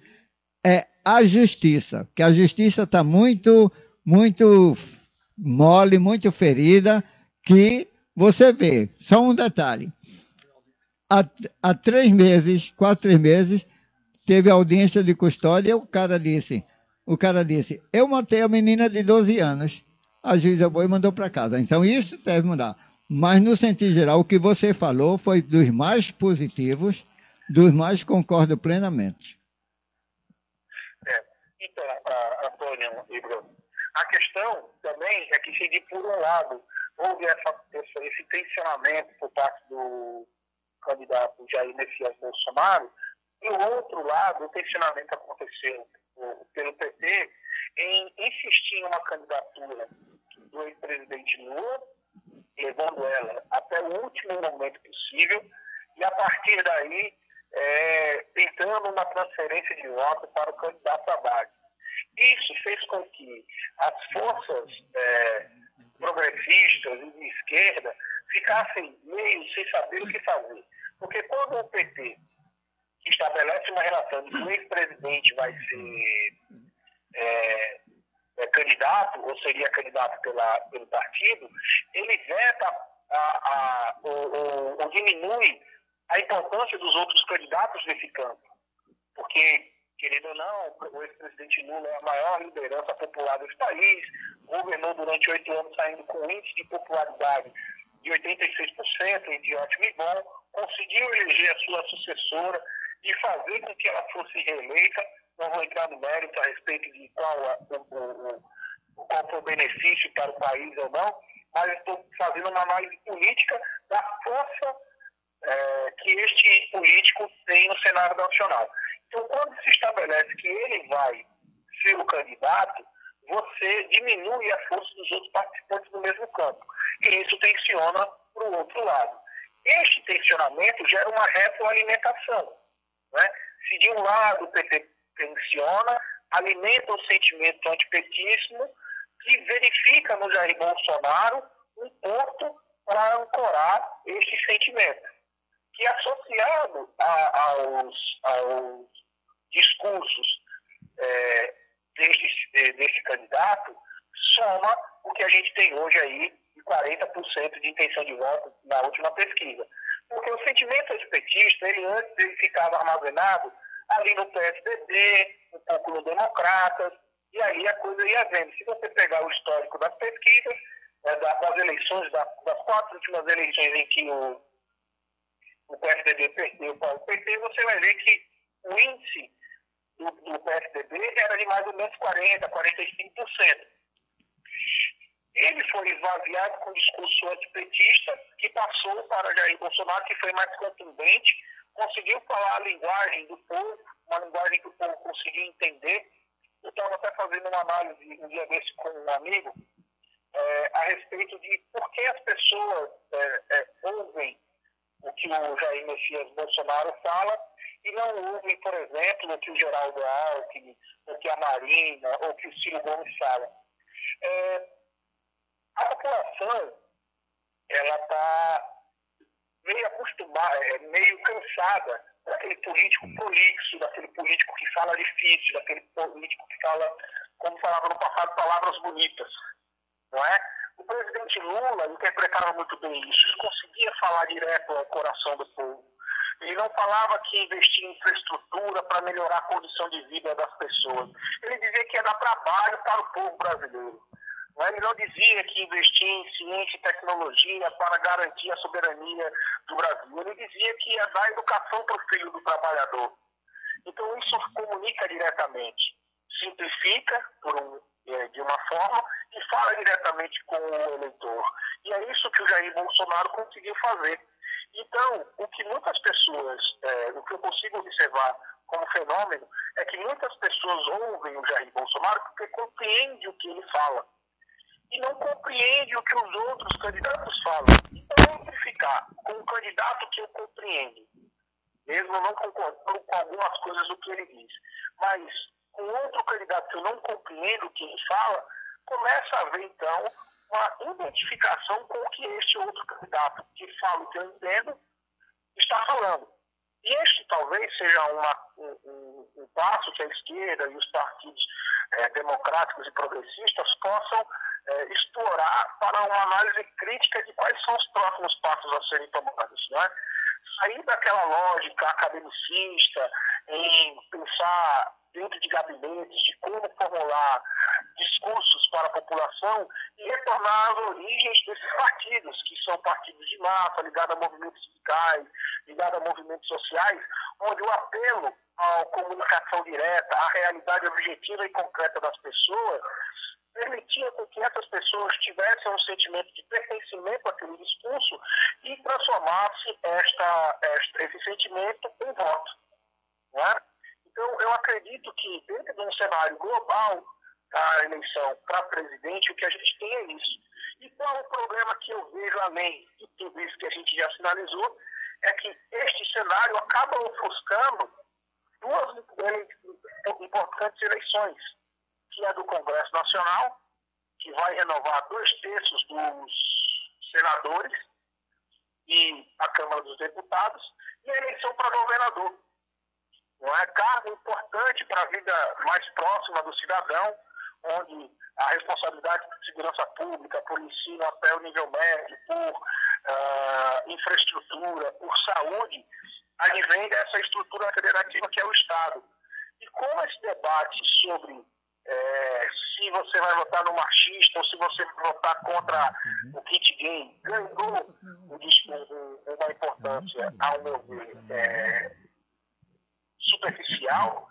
S2: é a justiça, que a justiça está muito, muito mole, muito ferida, que você vê, só um detalhe, há, há três meses, quatro, três meses, teve audiência de custódia e o cara disse, o cara disse, eu matei a menina de 12 anos, a juíza foi e mandou para casa. Então isso deve mudar. Mas no sentido geral, o que você falou foi dos mais positivos, dos mais concordo plenamente.
S5: Antônio e Bruno, a questão também é que, se de por um lado houve essa, esse, tensionamento por parte do candidato Jair Messias Bolsonaro, e o outro lado, o tensionamento aconteceu pelo PT em insistir em uma candidatura do ex-presidente Lula, levando ela até o último momento possível, e a partir daí é, tentando uma transferência de voto para o candidato base. Isso fez com que as forças é, progressistas e de esquerda ficassem meio sem saber o que fazer. Porque quando o PT estabelece uma relação de que o ex-presidente vai ser é, é, candidato, ou seria candidato pela, pelo partido, ele veta a, a, ou, diminui a importância dos outros candidatos nesse campo. Porque, querendo ou não, o ex-presidente Lula é a maior liderança popular desse país, governou durante oito anos saindo com índice de popularidade de 86%, entre ótimo e bom, conseguiu eleger a sua sucessora e fazer com que ela fosse reeleita. Não vou entrar no mérito a respeito de qual, a, o, o, qual foi o benefício para o país ou não, mas estou fazendo uma análise política da força é, que este político tem no cenário nacional. Então, quando se estabelece que ele vai ser o candidato, você diminui a força dos outros participantes do mesmo campo. E isso tensiona para o outro lado. Este tensionamento gera uma retroalimentação. Né? Se de um lado o PT tensiona, alimenta o sentimento antipetismo que verifica no Jair Bolsonaro um ponto para ancorar este sentimento que associado a, aos, aos, discursos é, desse, candidato, soma o que a gente tem hoje aí de 40% de intenção de voto na última pesquisa. Porque o sentimento antipetista, ele antes ele ficava armazenado ali no PSDB, um pouco no Democratas, e aí a coisa ia vendo. Se você pegar o histórico das pesquisas, é, das eleições, das, quatro últimas eleições em que o, o PSDB perdeu para o PT, você vai ver que o índice do, do PSDB era de mais ou menos 40%, 45%. Ele foi esvaziado com um discurso antipetista que passou para Jair Bolsonaro, que foi mais contundente, conseguiu falar a linguagem do povo, uma linguagem que o povo conseguiu entender. Eu estava até fazendo uma análise um dia desse com um amigo é, a respeito de por que as pessoas é, é, ouvem o que o Jair Messias Bolsonaro fala e não ouvem, por exemplo, o que o Geraldo Alckmin, o que a Marina, ou o que o Ciro Gomes fala. É, a população, ela está meio acostumada, é, meio cansada daquele político prolixo, daquele político que fala difícil, daquele político que fala, como falava no passado, palavras bonitas, não é? O presidente Lula interpretava muito bem isso, ele conseguia falar direto ao coração do povo. Ele não falava que investia em infraestrutura para melhorar a condição de vida das pessoas. Ele dizia que ia dar trabalho para o povo brasileiro. Ele não dizia que investia em ciência e tecnologia para garantir a soberania do Brasil. Ele dizia que ia dar educação para o filho do trabalhador. Então, isso comunica diretamente. Simplifica por um, de uma forma e fala diretamente com o eleitor. E é isso que o Jair Bolsonaro conseguiu fazer. Então, o que muitas pessoas, é, o que eu consigo observar como fenômeno, é que muitas pessoas ouvem o Jair Bolsonaro porque compreendem o que ele fala e não compreende o que os outros candidatos falam. Então, eu vou ficar com um candidato que eu compreendo, mesmo não concordando com algumas coisas do que ele diz, mas com outro candidato que eu não compreendo o que ele fala, começa a haver, então, uma identificação com o que este outro candidato, que fala o que eu entendo, está falando. E este talvez seja uma, um, um, um, passo que a esquerda e os partidos é, democráticos e progressistas possam é, explorar para uma análise crítica de quais são os próximos passos a serem tomados. Né? Sair daquela lógica academicista em pensar dentro de gabinetes de como formular discursos para a população e retornar às origens desses partidos, que são partidos de massa, ligados a movimentos sindicais, ligados a movimentos sociais, onde o apelo à comunicação direta, à realidade objetiva e concreta das pessoas, permitia que essas pessoas tivessem um sentimento de pertencimento àquele discurso e transformasse esta, esta, esse sentimento em voto. É? Então, eu acredito que, dentro de um cenário global da eleição para presidente, o que a gente tem é isso. E qual é o problema que eu vejo além de tudo isso que a gente já sinalizou? É que este cenário acaba ofuscando duas importantes eleições que é do Congresso Nacional, que vai renovar dois terços dos senadores e a Câmara dos Deputados, e a eleição para governador. Não é cargo importante para a vida mais próxima do cidadão, onde a responsabilidade por segurança pública, por ensino até o nível médio, por uh, infraestrutura, por saúde, advém dessa estrutura federativa que é o Estado. E como esse debate sobre é, se você vai votar no machista ou se você vai votar contra o kit gay, ganhou uma importância, ao meu ver, é, superficial.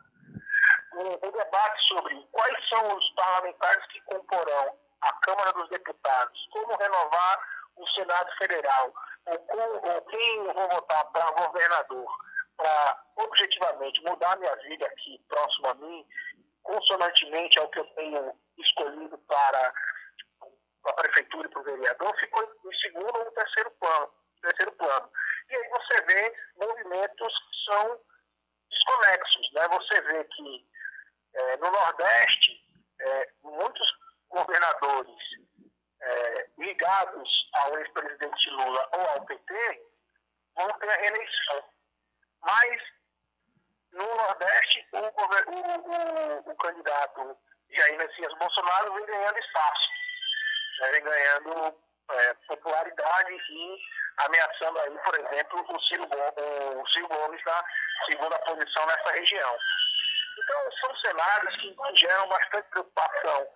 S5: O, o debate sobre quais são os parlamentares que comporão a Câmara dos Deputados, como renovar o Senado Federal, ou, ou quem eu vou votar para governador, para objetivamente mudar minha vida aqui próximo a mim consonantemente ao que eu tenho escolhido para a prefeitura e para o vereador, ficou em segundo ou terceiro plano, terceiro plano. E aí você vê movimentos que são desconexos. Né? Você vê que é, no Nordeste, é, muitos governadores é, ligados ao ex-presidente Lula ou ao PT vão ter a reeleição. Mas no Nordeste, o, o, o, o candidato Jair Messias Bolsonaro vem ganhando espaço, né? vem ganhando é, popularidade e ameaçando aí, por exemplo, o Ciro, o Ciro Gomes na segunda posição nessa região. Então, são cenários que geram bastante preocupação.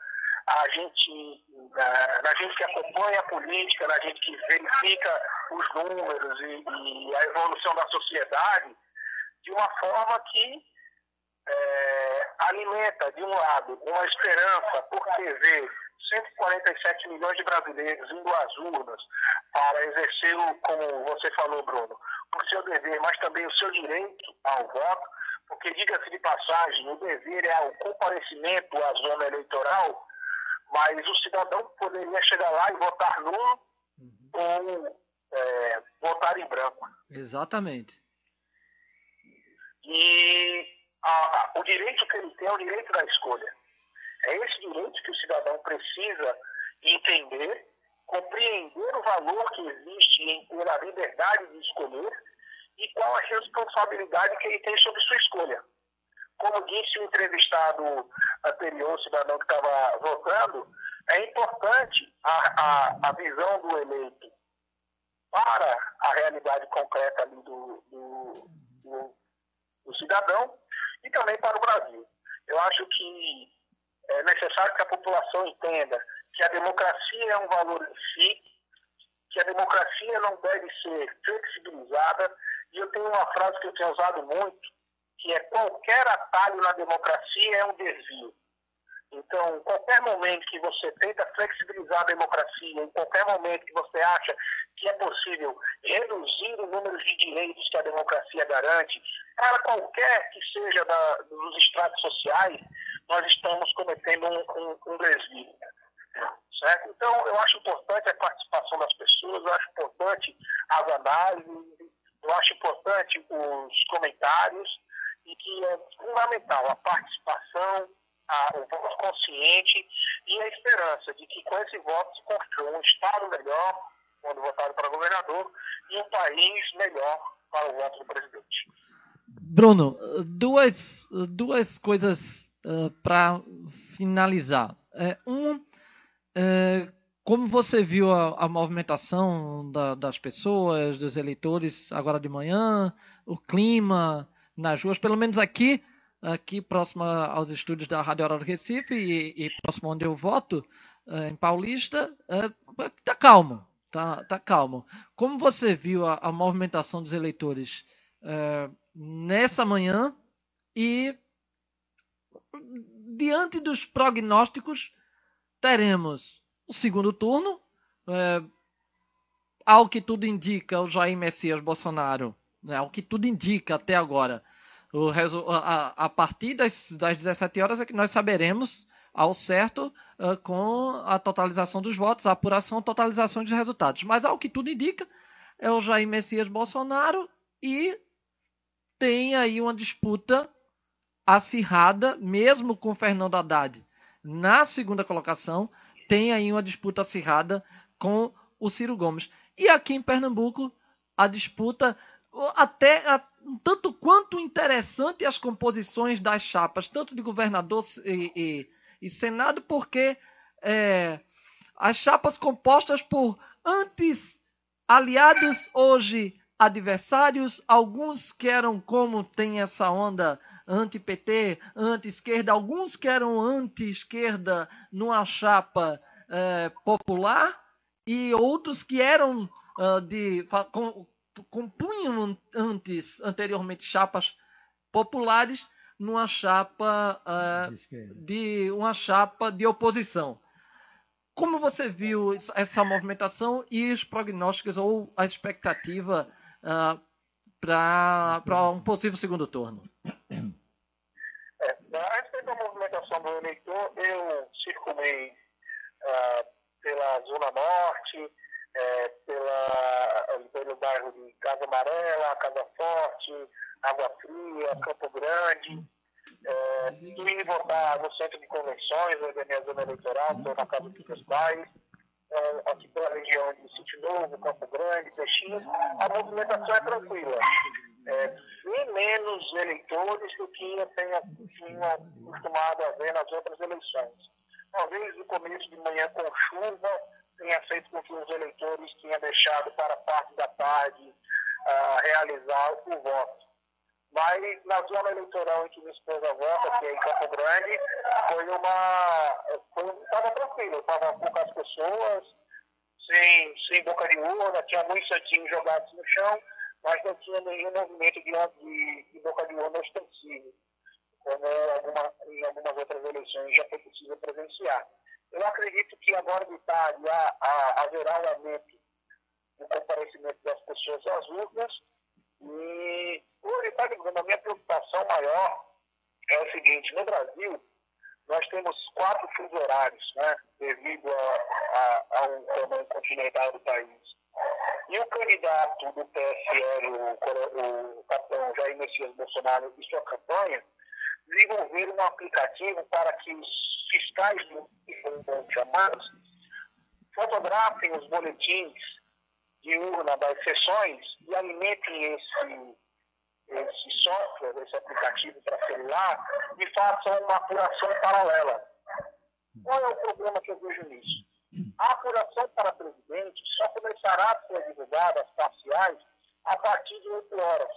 S5: A gente, na, na gente que acompanha a política, na gente que verifica os números e, e a evolução da sociedade, de uma forma que é, alimenta, de um lado, uma esperança, porque vê 147 milhões de brasileiros indo às urnas para exercer, como você falou, Bruno, o seu dever, mas também o seu direito ao voto, porque, diga-se de passagem, o dever é o comparecimento à zona eleitoral, mas o cidadão poderia chegar lá e votar nulo ou é, votar em branco.
S1: Exatamente.
S5: E a, o direito que ele tem é o direito da escolha. É esse direito que o cidadão precisa entender, compreender o valor que existe em ter a liberdade de escolher e qual a responsabilidade que ele tem sobre sua escolha. Como disse o entrevistado anterior, o cidadão que estava votando, é importante a, a, a visão do eleito para a realidade concreta do, do, do, do cidadão e também para o Brasil. Eu acho que é necessário que a população entenda que a democracia é um valor em si, que a democracia não deve ser flexibilizada, e eu tenho uma frase que eu tenho usado muito, que é qualquer atalho na democracia é um desvio. Então, qualquer momento que você tenta flexibilizar a democracia, em qualquer momento que você acha que é possível reduzir o número de direitos que a democracia garante, para qualquer que seja da, dos estratos sociais, nós estamos cometendo um, um, um desvio. Certo? Então, eu acho importante a participação das pessoas, eu acho importante as análises, eu acho importante os comentários, e que é fundamental a participação, a, o voto consciente e a esperança de que com esse voto se construa um Estado melhor, quando votado para governador, e um país melhor para o voto do presidente.
S1: Bruno, duas, duas coisas uh, para finalizar. É, um, é, como você viu a, a movimentação da, das pessoas, dos eleitores agora de manhã, o clima nas ruas, pelo menos aqui, aqui próximo aos estúdios da Rádio do Recife e, e próximo onde eu voto, é, em Paulista, está calmo, tá, tá calmo. Como você viu a, a movimentação dos eleitores nessa manhã e diante dos prognósticos teremos o segundo turno. É, ao que tudo indica, o Jair Messias Bolsonaro, né, ao que tudo indica até agora, o, a, a, partir das, das 17 horas é que nós saberemos ao certo uh, com a totalização dos votos, a apuração e totalização dos resultados. Mas ao que tudo indica, é o Jair Messias Bolsonaro e tem aí uma disputa acirrada, mesmo com Fernando Haddad na segunda colocação, tem aí uma disputa acirrada com o Ciro Gomes. E aqui em Pernambuco, a disputa até um tanto quanto interessante as composições das chapas, tanto de governador e, e, e Senado, porque é, as chapas compostas por antes aliados, hoje adversários, alguns que eram como tem essa onda anti-PT, anti-esquerda, alguns que eram anti-esquerda numa chapa é, popular e outros que eram uh, de com, compunham antes anteriormente chapas populares numa chapa uh, de uma chapa de oposição. Como você viu essa movimentação e os prognósticos ou a expectativa uh, para um possível segundo turno?
S5: É, a respeito da movimentação do eleitor, eu circulei uh, pela Zona Norte, é, pela, pelo bairro de Casa Amarela, Casa Forte, Água Fria, Campo Grande. É, fui votar no centro de convenções da minha zona eleitoral, estou na Casa dos Pais é, aqui pela região de Sítio Novo, Campo Grande, Peixinhos, a movimentação é tranquila. É, menos eleitores do que eu tenho, tinha acostumado a ver nas outras eleições. Talvez no começo de manhã com chuva tenha feito com que os eleitores tenham deixado para parte da tarde uh, realizar o voto. Mas na zona eleitoral em que minha esposa vota, que é em Campo Grande, foi uma. Estava tranquilo, estavam poucas pessoas, sem, sem boca de urna, tinha muitos santinhos jogados no chão, mas não tinha nenhum movimento de, de, de boca de urna ostensivo, como alguma, em algumas outras eleições já foi possível presenciar. Eu acredito que agora de tarde há, há, haverá um aumento no comparecimento das pessoas às urnas. E, hoje, sabe, a minha preocupação maior é o seguinte: no Brasil, nós temos quatro fusos horários, né, devido a, a, a um tamanho continental do país. E o candidato do PSL, o, o capitão Jair Messias Bolsonaro, e sua campanha, desenvolveram um aplicativo para que os fiscais, como chamados, fotografem os boletins de urna das sessões e alimentem esse, esse software, esse aplicativo para celular e façam uma apuração paralela. Qual é o problema que eu vejo nisso? A apuração para presidente só começará a ser divulgada, as parciais, a partir de 8 horas,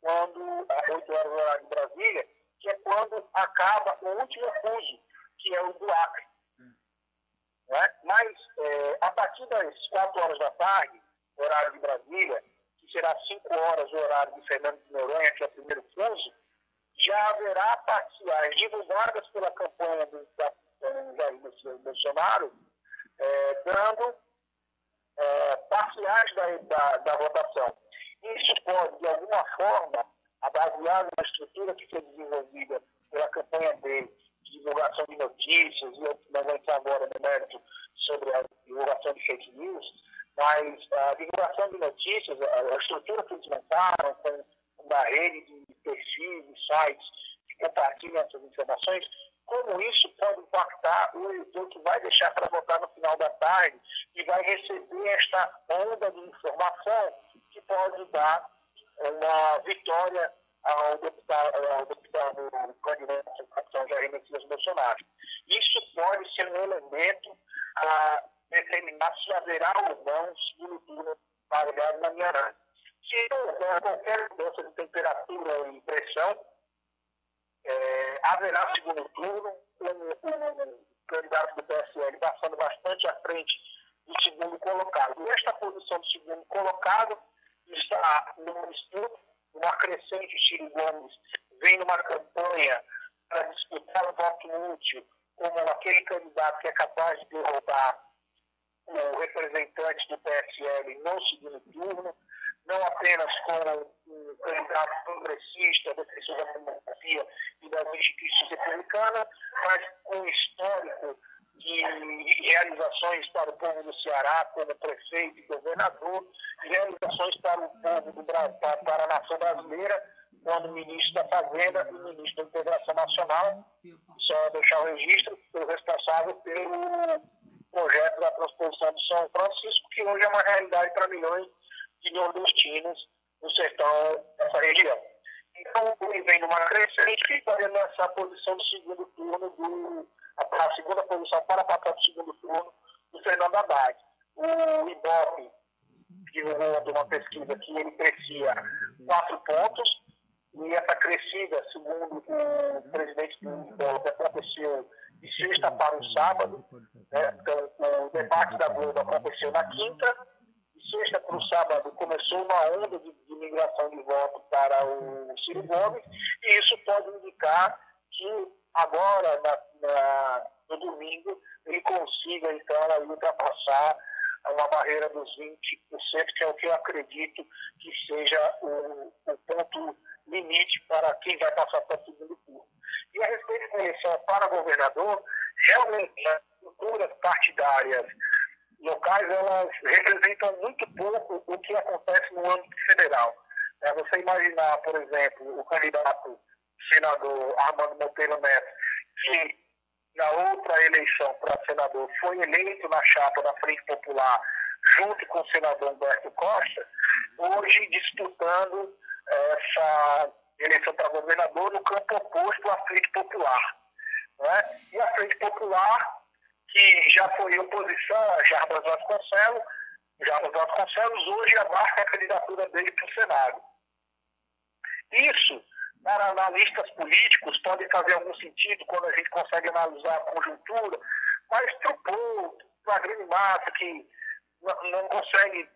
S5: quando, às 8 horas do horário de Brasília, que é quando acaba o último fuso, que é o do Acre. É? Mas, é, a partir das 4 horas da tarde, horário de Brasília, que será 5 horas o horário de Fernando de Noronha, que é o primeiro fuso, já haverá parciais divulgadas pela campanha do, Jair Bolsonaro, é, dando é, parciais da, da, da votação. Isso pode, de alguma forma, baseado na estrutura que foi desenvolvida pela campanha dele, de divulgação de notícias, e não vou entrar agora no mérito sobre a divulgação de fake news, mas a divulgação de notícias, a, estrutura que eles montaram com uma rede de perfis e sites que compartilham essas informações, como isso pode impactar o eleitor que vai deixar para votar no final da tarde e vai receber esta onda de informação que pode dar uma vitória ao deputado, ao deputado candidato capitão Jair Messias Bolsonaro. Isso pode ser um elemento a determinar se haverá ou não segundo turno variado na minha área. Se houver qualquer mudança de temperatura e pressão, é, haverá segundo turno, o candidato do PSL passando bastante à frente do segundo colocado. E esta posição do segundo colocado está no estudo uma crescente Chile Gomes vem numa campanha para disputar o voto útil como aquele candidato que é capaz de derrotar o representante do PSL no segundo turno, não apenas como um candidato progressista, defensor da democracia e das instituições republicanas, mas com histórico de realizações para o povo do Ceará, como prefeito e governador, realizações para o povo do Brasil, para a nação brasileira, quando ministro da Fazenda e ministro da Integração Nacional. Só deixar o registro, foi responsável pelo projeto da transposição do São Francisco, que hoje é uma realidade para milhões de nordestinos no sertão dessa região. Então, ele vem numa crescente que estaria nessa posição do segundo turno do a segunda posição para passar para o segundo turno do Fernando Haddad. O Ibope divulgou uma pesquisa que ele crescia quatro pontos, e essa crescida, segundo o presidente do Ibope, aconteceu de sexta para o sábado. Né? Então, o debate da Globo aconteceu na quinta, de sexta para o sábado começou uma onda de, de migração de voto para o Ciro Gomes, e isso pode indicar que agora, na, na, no domingo, ele consiga, então, aí, ultrapassar uma barreira dos 20%, que é o que eu acredito que seja o, o ponto limite para quem vai passar para o segundo turno. E a respeito da eleição para governador, realmente as estruturas partidárias locais elas representam muito pouco o que acontece no âmbito federal. É você imaginar, por exemplo, o candidato senador Armando Monteiro Neto, que na outra eleição para senador foi eleito na chapa da Frente Popular junto com o senador Humberto Costa, hoje disputando essa eleição para governador no campo oposto à Frente Popular. Né? E a Frente Popular que já foi oposição a Jarbas Vasconcelos. Jarbas Vasconcelos hoje abarca a candidatura dele para o Senado. Isso, para analistas políticos, pode fazer algum sentido quando a gente consegue analisar a conjuntura, mas para o povo, para a grande massa que não consegue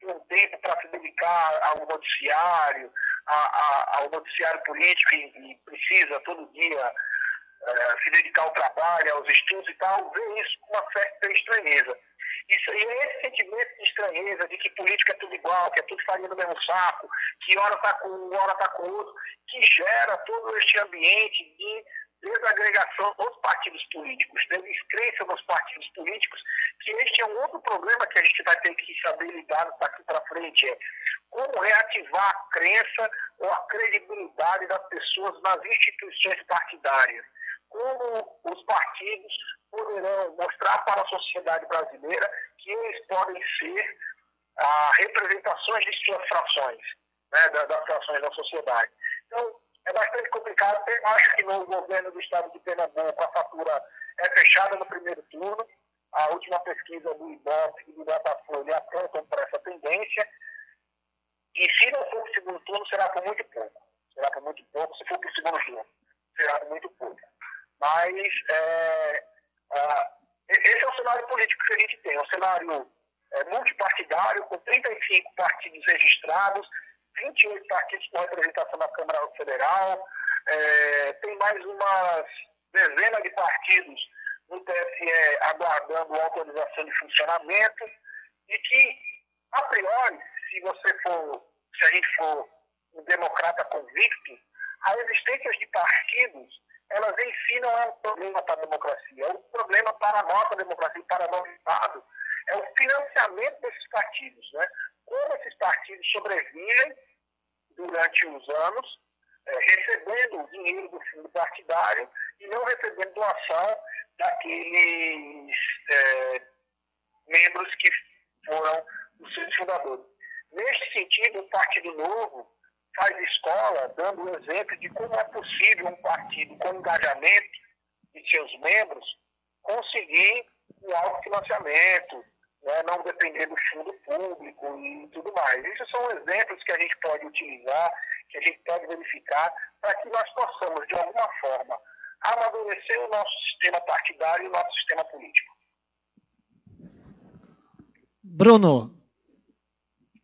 S5: ter um tempo para se dedicar ao noticiário, a, a, ao noticiário político e, e precisa todo dia é, se dedicar ao trabalho, aos estudos e tal, vê isso com uma certa estranheza. Isso, e esse sentimento de estranheza, de que política é tudo igual, que é tudo farinha no mesmo saco, que hora está com um, hora está com outro, que gera todo este ambiente de desagregação dos partidos políticos, de descrença dos partidos políticos, que este é um outro problema que a gente vai ter que saber lidar daqui para frente, é como reativar a crença ou a credibilidade das pessoas nas instituições partidárias como os partidos poderão mostrar para a sociedade brasileira que eles podem ser ah, representações de suas frações, né, das, frações da sociedade. Então, é bastante complicado. Eu acho que no governo do estado de Pernambuco a fatura é fechada no primeiro turno. A última pesquisa do IBOP e do Datafolha apontam para essa tendência. E se não for para o segundo turno, será por muito pouco. Será por muito pouco. Se for para o segundo turno, será por muito pouco. Mas é, é, esse é o cenário político que a gente tem, é um cenário é, multipartidário, com 35 partidos registrados, 28 partidos com representação na Câmara Federal, é, tem mais umas dezenas de partidos no TSE aguardando autorização de funcionamento, e que, a priori, se você for, se a gente for um democrata convicto, a existência de partidos elas em si não é um problema para a democracia, é um problema para a nossa democracia, para o nosso Estado. É o financiamento desses partidos. Né? Como esses partidos sobrevivem durante os anos, é, recebendo o dinheiro do fundo partidário e não recebendo doação daqueles é, membros que foram os seus fundadores. Neste sentido, o Partido Novo faz escola dando um exemplo de como é possível um partido com engajamento de seus membros conseguir um autofinanciamento, né, não depender do fundo público e tudo mais. Esses são exemplos que a gente pode utilizar, que a gente pode verificar, para que nós possamos, de alguma forma, amadurecer o nosso sistema partidário e o nosso sistema político.
S1: Bruno,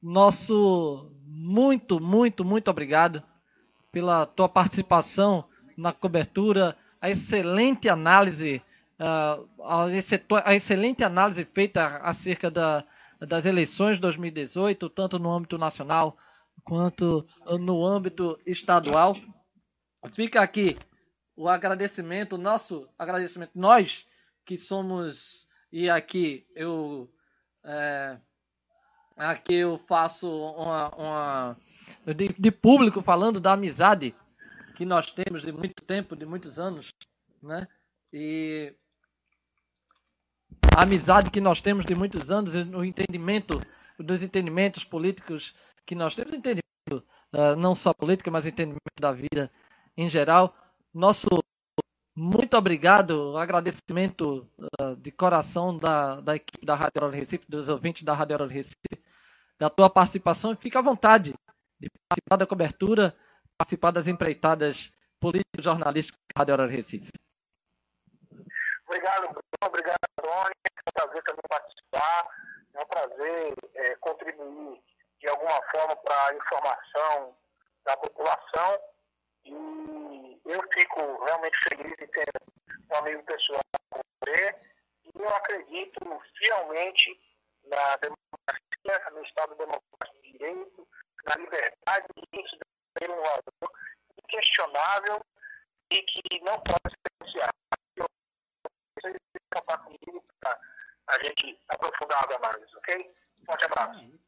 S1: nosso muito, muito, muito obrigado pela tua participação na cobertura, a excelente análise, uh, a, excelente análise feita acerca da, das eleições de 2018, tanto no âmbito nacional quanto no âmbito estadual. Fica aqui o agradecimento, nosso agradecimento, nós que somos, e aqui eu é, Aqui eu faço uma, uma de, de, público falando da amizade que nós temos de muito tempo, de muitos anos, né? E a amizade que nós temos de muitos anos, o entendimento dos entendimentos políticos que nós temos, entendimento uh, não só política, mas entendimento da vida em geral. Nosso muito obrigado, agradecimento uh, de coração da, da equipe da Rádio Hora Recife, dos ouvintes da Rádio Hora Recife, da tua participação e fica à vontade de participar da cobertura, participar das empreitadas políticas jornalísticas da Rádio Hora Recife.
S5: Obrigado, Bruno. Obrigado, Antônio. É um prazer também participar. É um prazer é, contribuir de alguma forma para a informação da população. E eu fico realmente feliz de ter um amigo pessoal como você. E eu acredito fielmente na democracia, no Estado democrático de direito, na liberdade, e isso deve ser um valor inquestionável e que não pode ser negociado. Preciso contar comigo para a gente aprofundar as análises, ok? Forte abraço.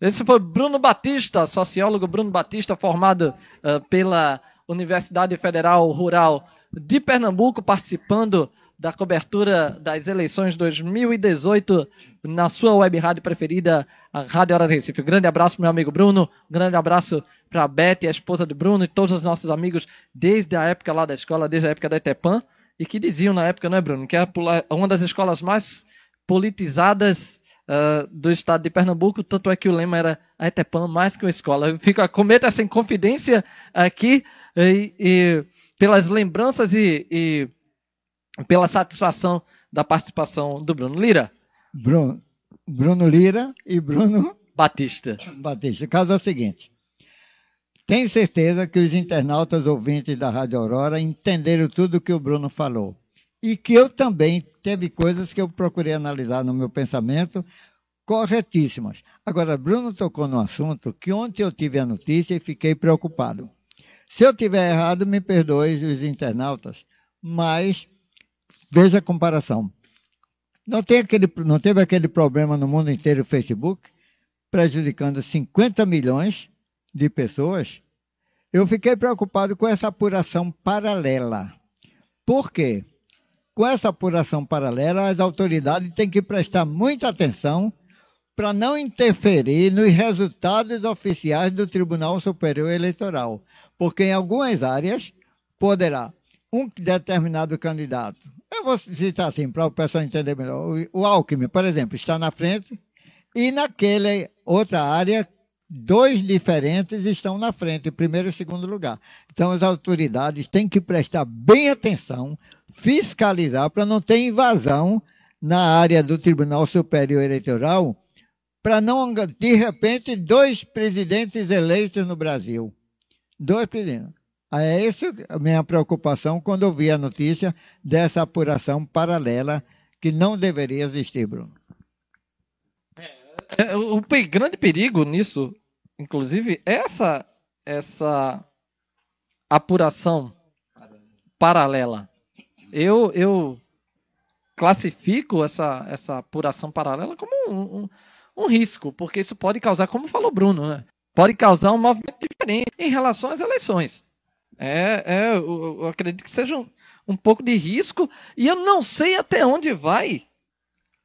S1: Esse foi Bruno Batista, sociólogo Bruno Batista, formado uh, pela Universidade Federal Rural de Pernambuco, participando da cobertura das eleições 2018 na sua web rádio preferida, a Rádio Hora Recife. Um grande abraço, meu amigo Bruno. Um grande abraço para a Beth, a esposa do Bruno, e todos os nossos amigos desde a época lá da escola, desde a época da Etepan. e que diziam na época, né, Bruno, que era uma das escolas mais politizadas uh, do estado de Pernambuco, tanto é que o lema era a Etepam mais que uma escola. Fica cometa essa inconfidência aqui e, e pelas lembranças e, e, pela satisfação da participação do Bruno Lira.
S2: Bruno, Bruno Lira e Bruno
S1: Batista.
S2: Batista. O caso é o seguinte. Tenho certeza que os internautas ouvintes da Rádio Aurora entenderam tudo o que o Bruno falou. E que eu também teve coisas que eu procurei analisar no meu pensamento corretíssimas. Agora, Bruno tocou no assunto que ontem eu tive a notícia e fiquei preocupado. Se eu tiver errado, me perdoe os internautas, mas veja a comparação. Não, aquele, não teve aquele problema no mundo inteiro o Facebook, prejudicando 50 milhões de pessoas? Eu fiquei preocupado com essa apuração paralela. Por quê? Com essa apuração paralela, as autoridades têm que prestar muita atenção para não interferir nos resultados oficiais do Tribunal Superior Eleitoral, porque em algumas áreas poderá um determinado candidato, eu vou citar assim para o pessoal entender melhor, o Alckmin, por exemplo, está na frente e naquela outra área dois diferentes estão na frente, primeiro e segundo lugar. Então as autoridades têm que prestar bem atenção, fiscalizar para não ter invasão na área do Tribunal Superior Eleitoral, para não de repente dois presidentes eleitos no Brasil. Dois presidentes. É essa a minha preocupação quando eu vi a notícia dessa apuração paralela que não deveria existir, Bruno.
S1: É, o grande perigo nisso, inclusive, é essa, essa apuração paralela. Eu, eu classifico essa, essa apuração paralela como um, um, um risco, porque isso pode causar, como falou Bruno, né? pode causar um movimento diferente em relação às eleições. É, é eu, eu acredito que seja um, um pouco de risco e eu não sei até onde vai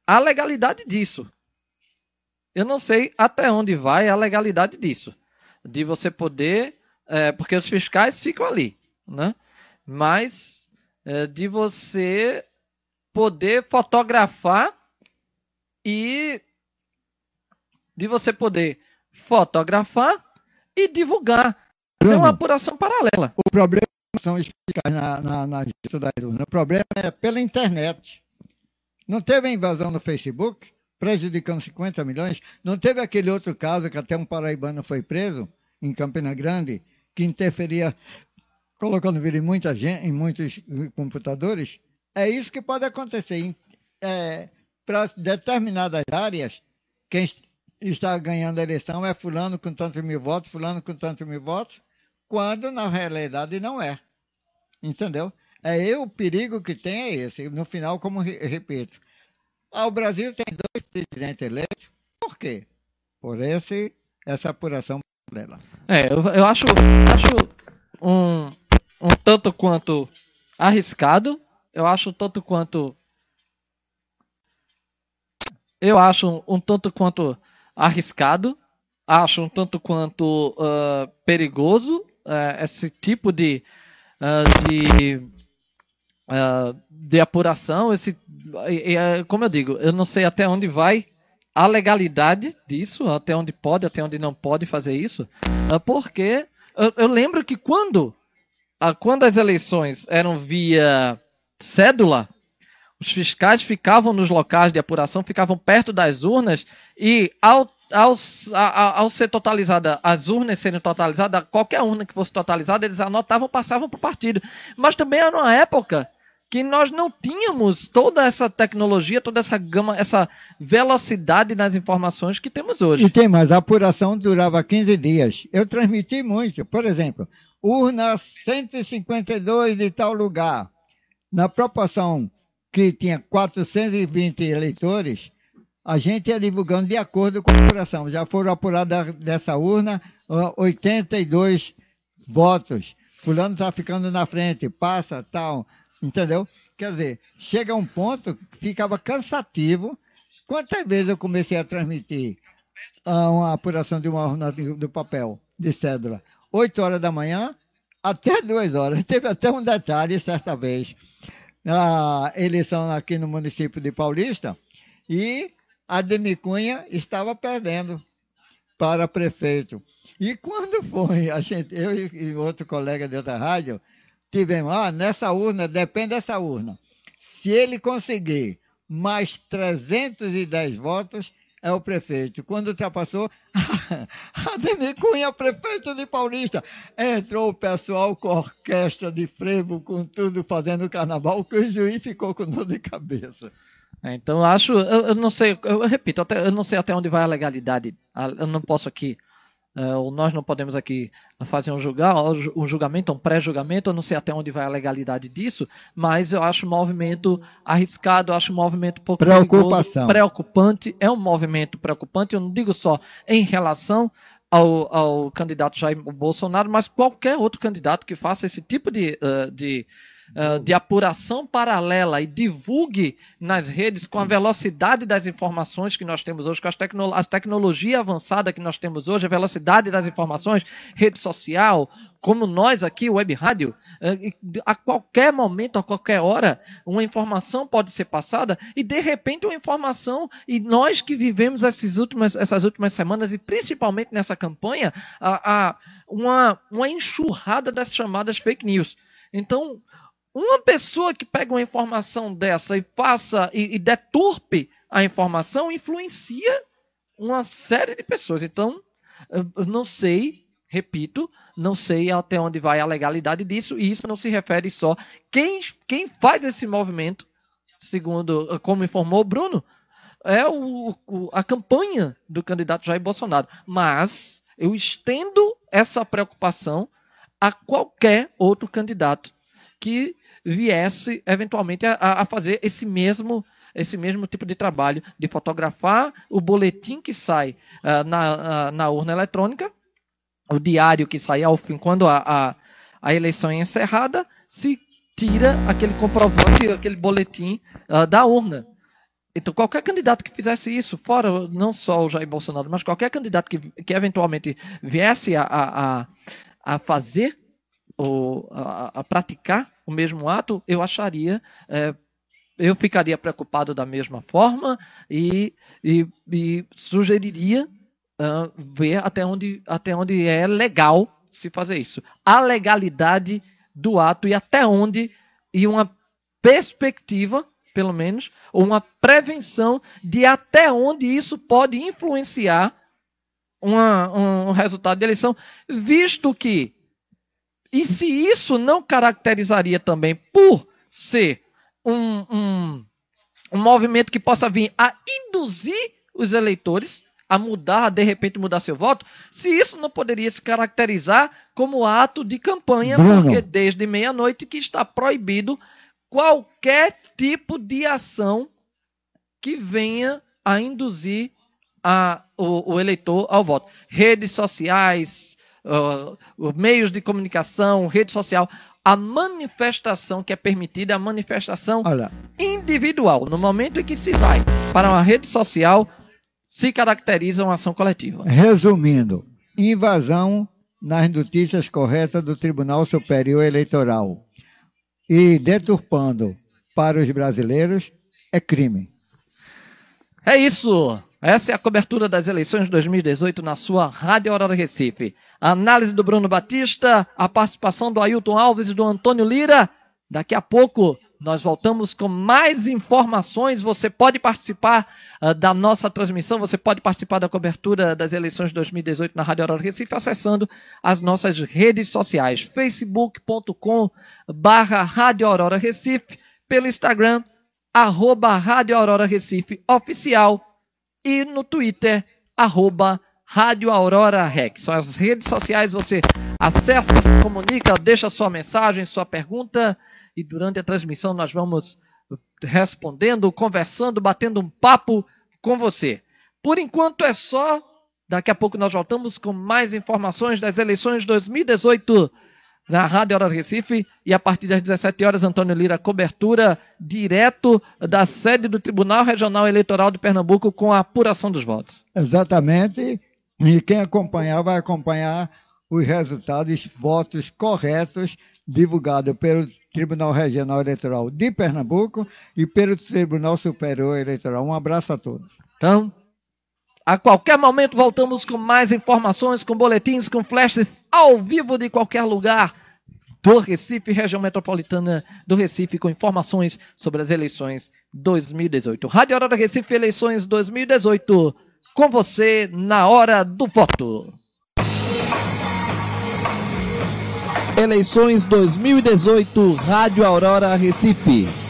S1: a legalidade disso. Eu não sei até onde vai a legalidade disso. De você poder. É, porque os fiscais ficam ali. Né? Mas de você poder fotografar e de você poder fotografar e divulgar. Isso é uma apuração paralela.
S2: O problema não são fiscais na, na, na das urnas. O problema é pela internet. Não teve a invasão no Facebook? prejudicando 50 milhões. Não teve aquele outro caso que até um paraibano foi preso em Campina Grande, que interferia, colocando vírus em, muita gente, em muitos computadores? É isso que pode acontecer. É, Para determinadas áreas, quem está ganhando a eleição é fulano com tantos mil votos, fulano com tantos mil votos, quando na realidade não é. Entendeu? É eu, o perigo que tem é esse. No final, como repito, ah, o Brasil tem dois presidentes eleitos. Por quê? Por esse, essa apuração dela.
S1: É, eu, eu acho, acho um, um tanto quanto arriscado. Eu acho um tanto quanto. Eu acho um, tanto quanto arriscado. Acho um tanto quanto uh, perigoso uh, esse tipo de, uh, de uh, de apuração, esse, como eu digo, eu não sei até onde vai a legalidade disso, até onde pode, até onde não pode fazer isso, porque eu, eu, lembro que quando, quando as eleições eram via cédula, os fiscais ficavam nos locais de apuração, ficavam perto das urnas e ao ao, ao, ao, ser totalizada, as urnas serem totalizadas, qualquer urna que fosse totalizada, eles anotavam, passavam para o partido. Mas também era uma época que nós não tínhamos toda essa tecnologia, toda essa gama, essa velocidade nas informações que temos hoje.
S2: E tem mais, a apuração durava 15 dias. Eu transmiti muito, por exemplo, urna 152 de tal lugar, na proporção que tinha 420 eleitores, a gente ia divulgando de acordo com a apuração. Já foram apurados dessa urna 82 votos. Fulano está ficando na frente, passa, tal. Entendeu? Quer dizer, chega um ponto que ficava cansativo. Quantas vezes eu comecei a transmitir uma apuração de uma urna do papel, de cédula? 8 horas da manhã até 2 horas. Teve até um detalhe certa vez. a eleição aqui no município de Paulista e Ademir Cunha estava perdendo para prefeito. E quando foi, a gente, eu e outro colega de outra rádio, tivemos, ah, nessa urna, depende dessa urna. Se ele conseguir mais 310 votos, é o prefeito. Quando ultrapassou, Ademir Cunha, prefeito de Paulista. Entrou o pessoal com orquestra de frevo, com tudo, fazendo carnaval, que o juiz ficou com dor de cabeça.
S1: É, então, eu acho, eu, eu não sei, eu, eu repito, até, eu não sei até onde vai a legalidade. Eu não posso aqui Uh, nós não podemos aqui fazer um, julgar, um julgamento, um pré-julgamento, eu não sei até onde vai a legalidade disso, mas eu acho um movimento arriscado, eu acho um movimento pouco
S2: Preocupação.
S1: preocupante, é um movimento preocupante, eu não digo só em relação ao, ao candidato Jair Bolsonaro, mas qualquer outro candidato que faça esse tipo de, uh, de uh, de apuração paralela e divulgue nas redes com a velocidade das informações que nós temos hoje, com as tecno a tecnologia avançada que nós temos hoje, a velocidade das informações, rede social, como nós aqui, web rádio, uh, a qualquer momento, a qualquer hora, uma informação pode ser passada e de repente uma informação, e nós que vivemos essas últimas, essas últimas semanas e principalmente nessa campanha, a, a uma, uma enxurrada das chamadas fake news. Então, uma pessoa que pega uma informação dessa e faça e, e deturpe a informação influencia uma série de pessoas. Então, não sei, repito, não sei até onde vai a legalidade disso, e isso não se refere só. Quem, quem faz esse movimento, segundo como informou Bruno, é o, o, a campanha do candidato Jair Bolsonaro. Mas eu estendo essa preocupação a qualquer outro candidato que viesse eventualmente a, a fazer esse mesmo esse mesmo tipo de trabalho de fotografar o boletim que sai uh, na, uh, na urna eletrônica, o diário que sai ao fim, quando a, a, a eleição é encerrada, se tira aquele comprovante, aquele boletim uh, da urna. Então, qualquer candidato que fizesse isso, fora não só o Jair Bolsonaro, mas qualquer candidato que, que eventualmente viesse a, a, a fazer ou a, a praticar o mesmo ato, eu acharia, é, eu ficaria preocupado da mesma forma e, e, e sugeriria ver até onde, até onde é legal se fazer isso. A legalidade do ato e até onde, e uma perspectiva, pelo menos, ou uma prevenção de até onde isso pode influenciar uma, um resultado de eleição, visto que e se isso não caracterizaria também por ser um, um, um movimento que possa vir a induzir os eleitores a mudar, de repente mudar seu voto, se isso não poderia se caracterizar como ato de campanha, Bruno. porque desde meia-noite que está proibido qualquer tipo de ação que venha a induzir a, o, o eleitor ao voto. Redes sociais, uh, meios de comunicação, rede social, a manifestação que é permitida é a manifestação Olha. individual. No momento em que se vai para uma rede social, se caracteriza uma ação coletiva.
S2: Resumindo, invasão nas notícias corretas do Tribunal Superior Eleitoral e deturpando para os brasileiros é crime.
S1: É isso. Essa é a cobertura das eleições de 2018 na sua Rádio Aurora Recife. A análise do Bruno Batista, a participação do Ailton Alves e do Antônio Lira. Daqui a pouco nós voltamos com mais informações. Você pode participar uh, da nossa transmissão, você pode participar da cobertura das eleições de 2018 na Rádio Aurora Recife acessando as nossas redes sociais, facebook.com barra Rádio Aurora Recife, pelo Instagram, arroba Rádio Aurora Recife Oficial e no Twitter, arroba Rádio Aurora Rec. São as redes sociais, você acessa, se comunica, deixa sua mensagem, sua pergunta e durante a transmissão nós vamos respondendo, conversando, batendo um papo com você. Por enquanto é só. Daqui a pouco nós voltamos com mais informações das eleições 2018 na Rádio Hora Recife e a partir das 17 horas Antônio Lira cobertura direto da sede do Tribunal Regional Eleitoral de Pernambuco com a apuração dos votos.
S2: Exatamente. E quem acompanhar vai acompanhar os resultados, votos corretos divulgados pelo Tribunal Regional Eleitoral de Pernambuco e pelo Tribunal Superior Eleitoral. Um abraço a todos.
S1: Então, a qualquer momento voltamos com mais informações, com boletins, com flashes ao vivo de qualquer lugar do Recife, região metropolitana do Recife, com informações sobre as eleições 2018. Rádio Hora do Recife, eleições 2018, com você na hora do voto. Eleições 2018, Rádio Aurora Recife.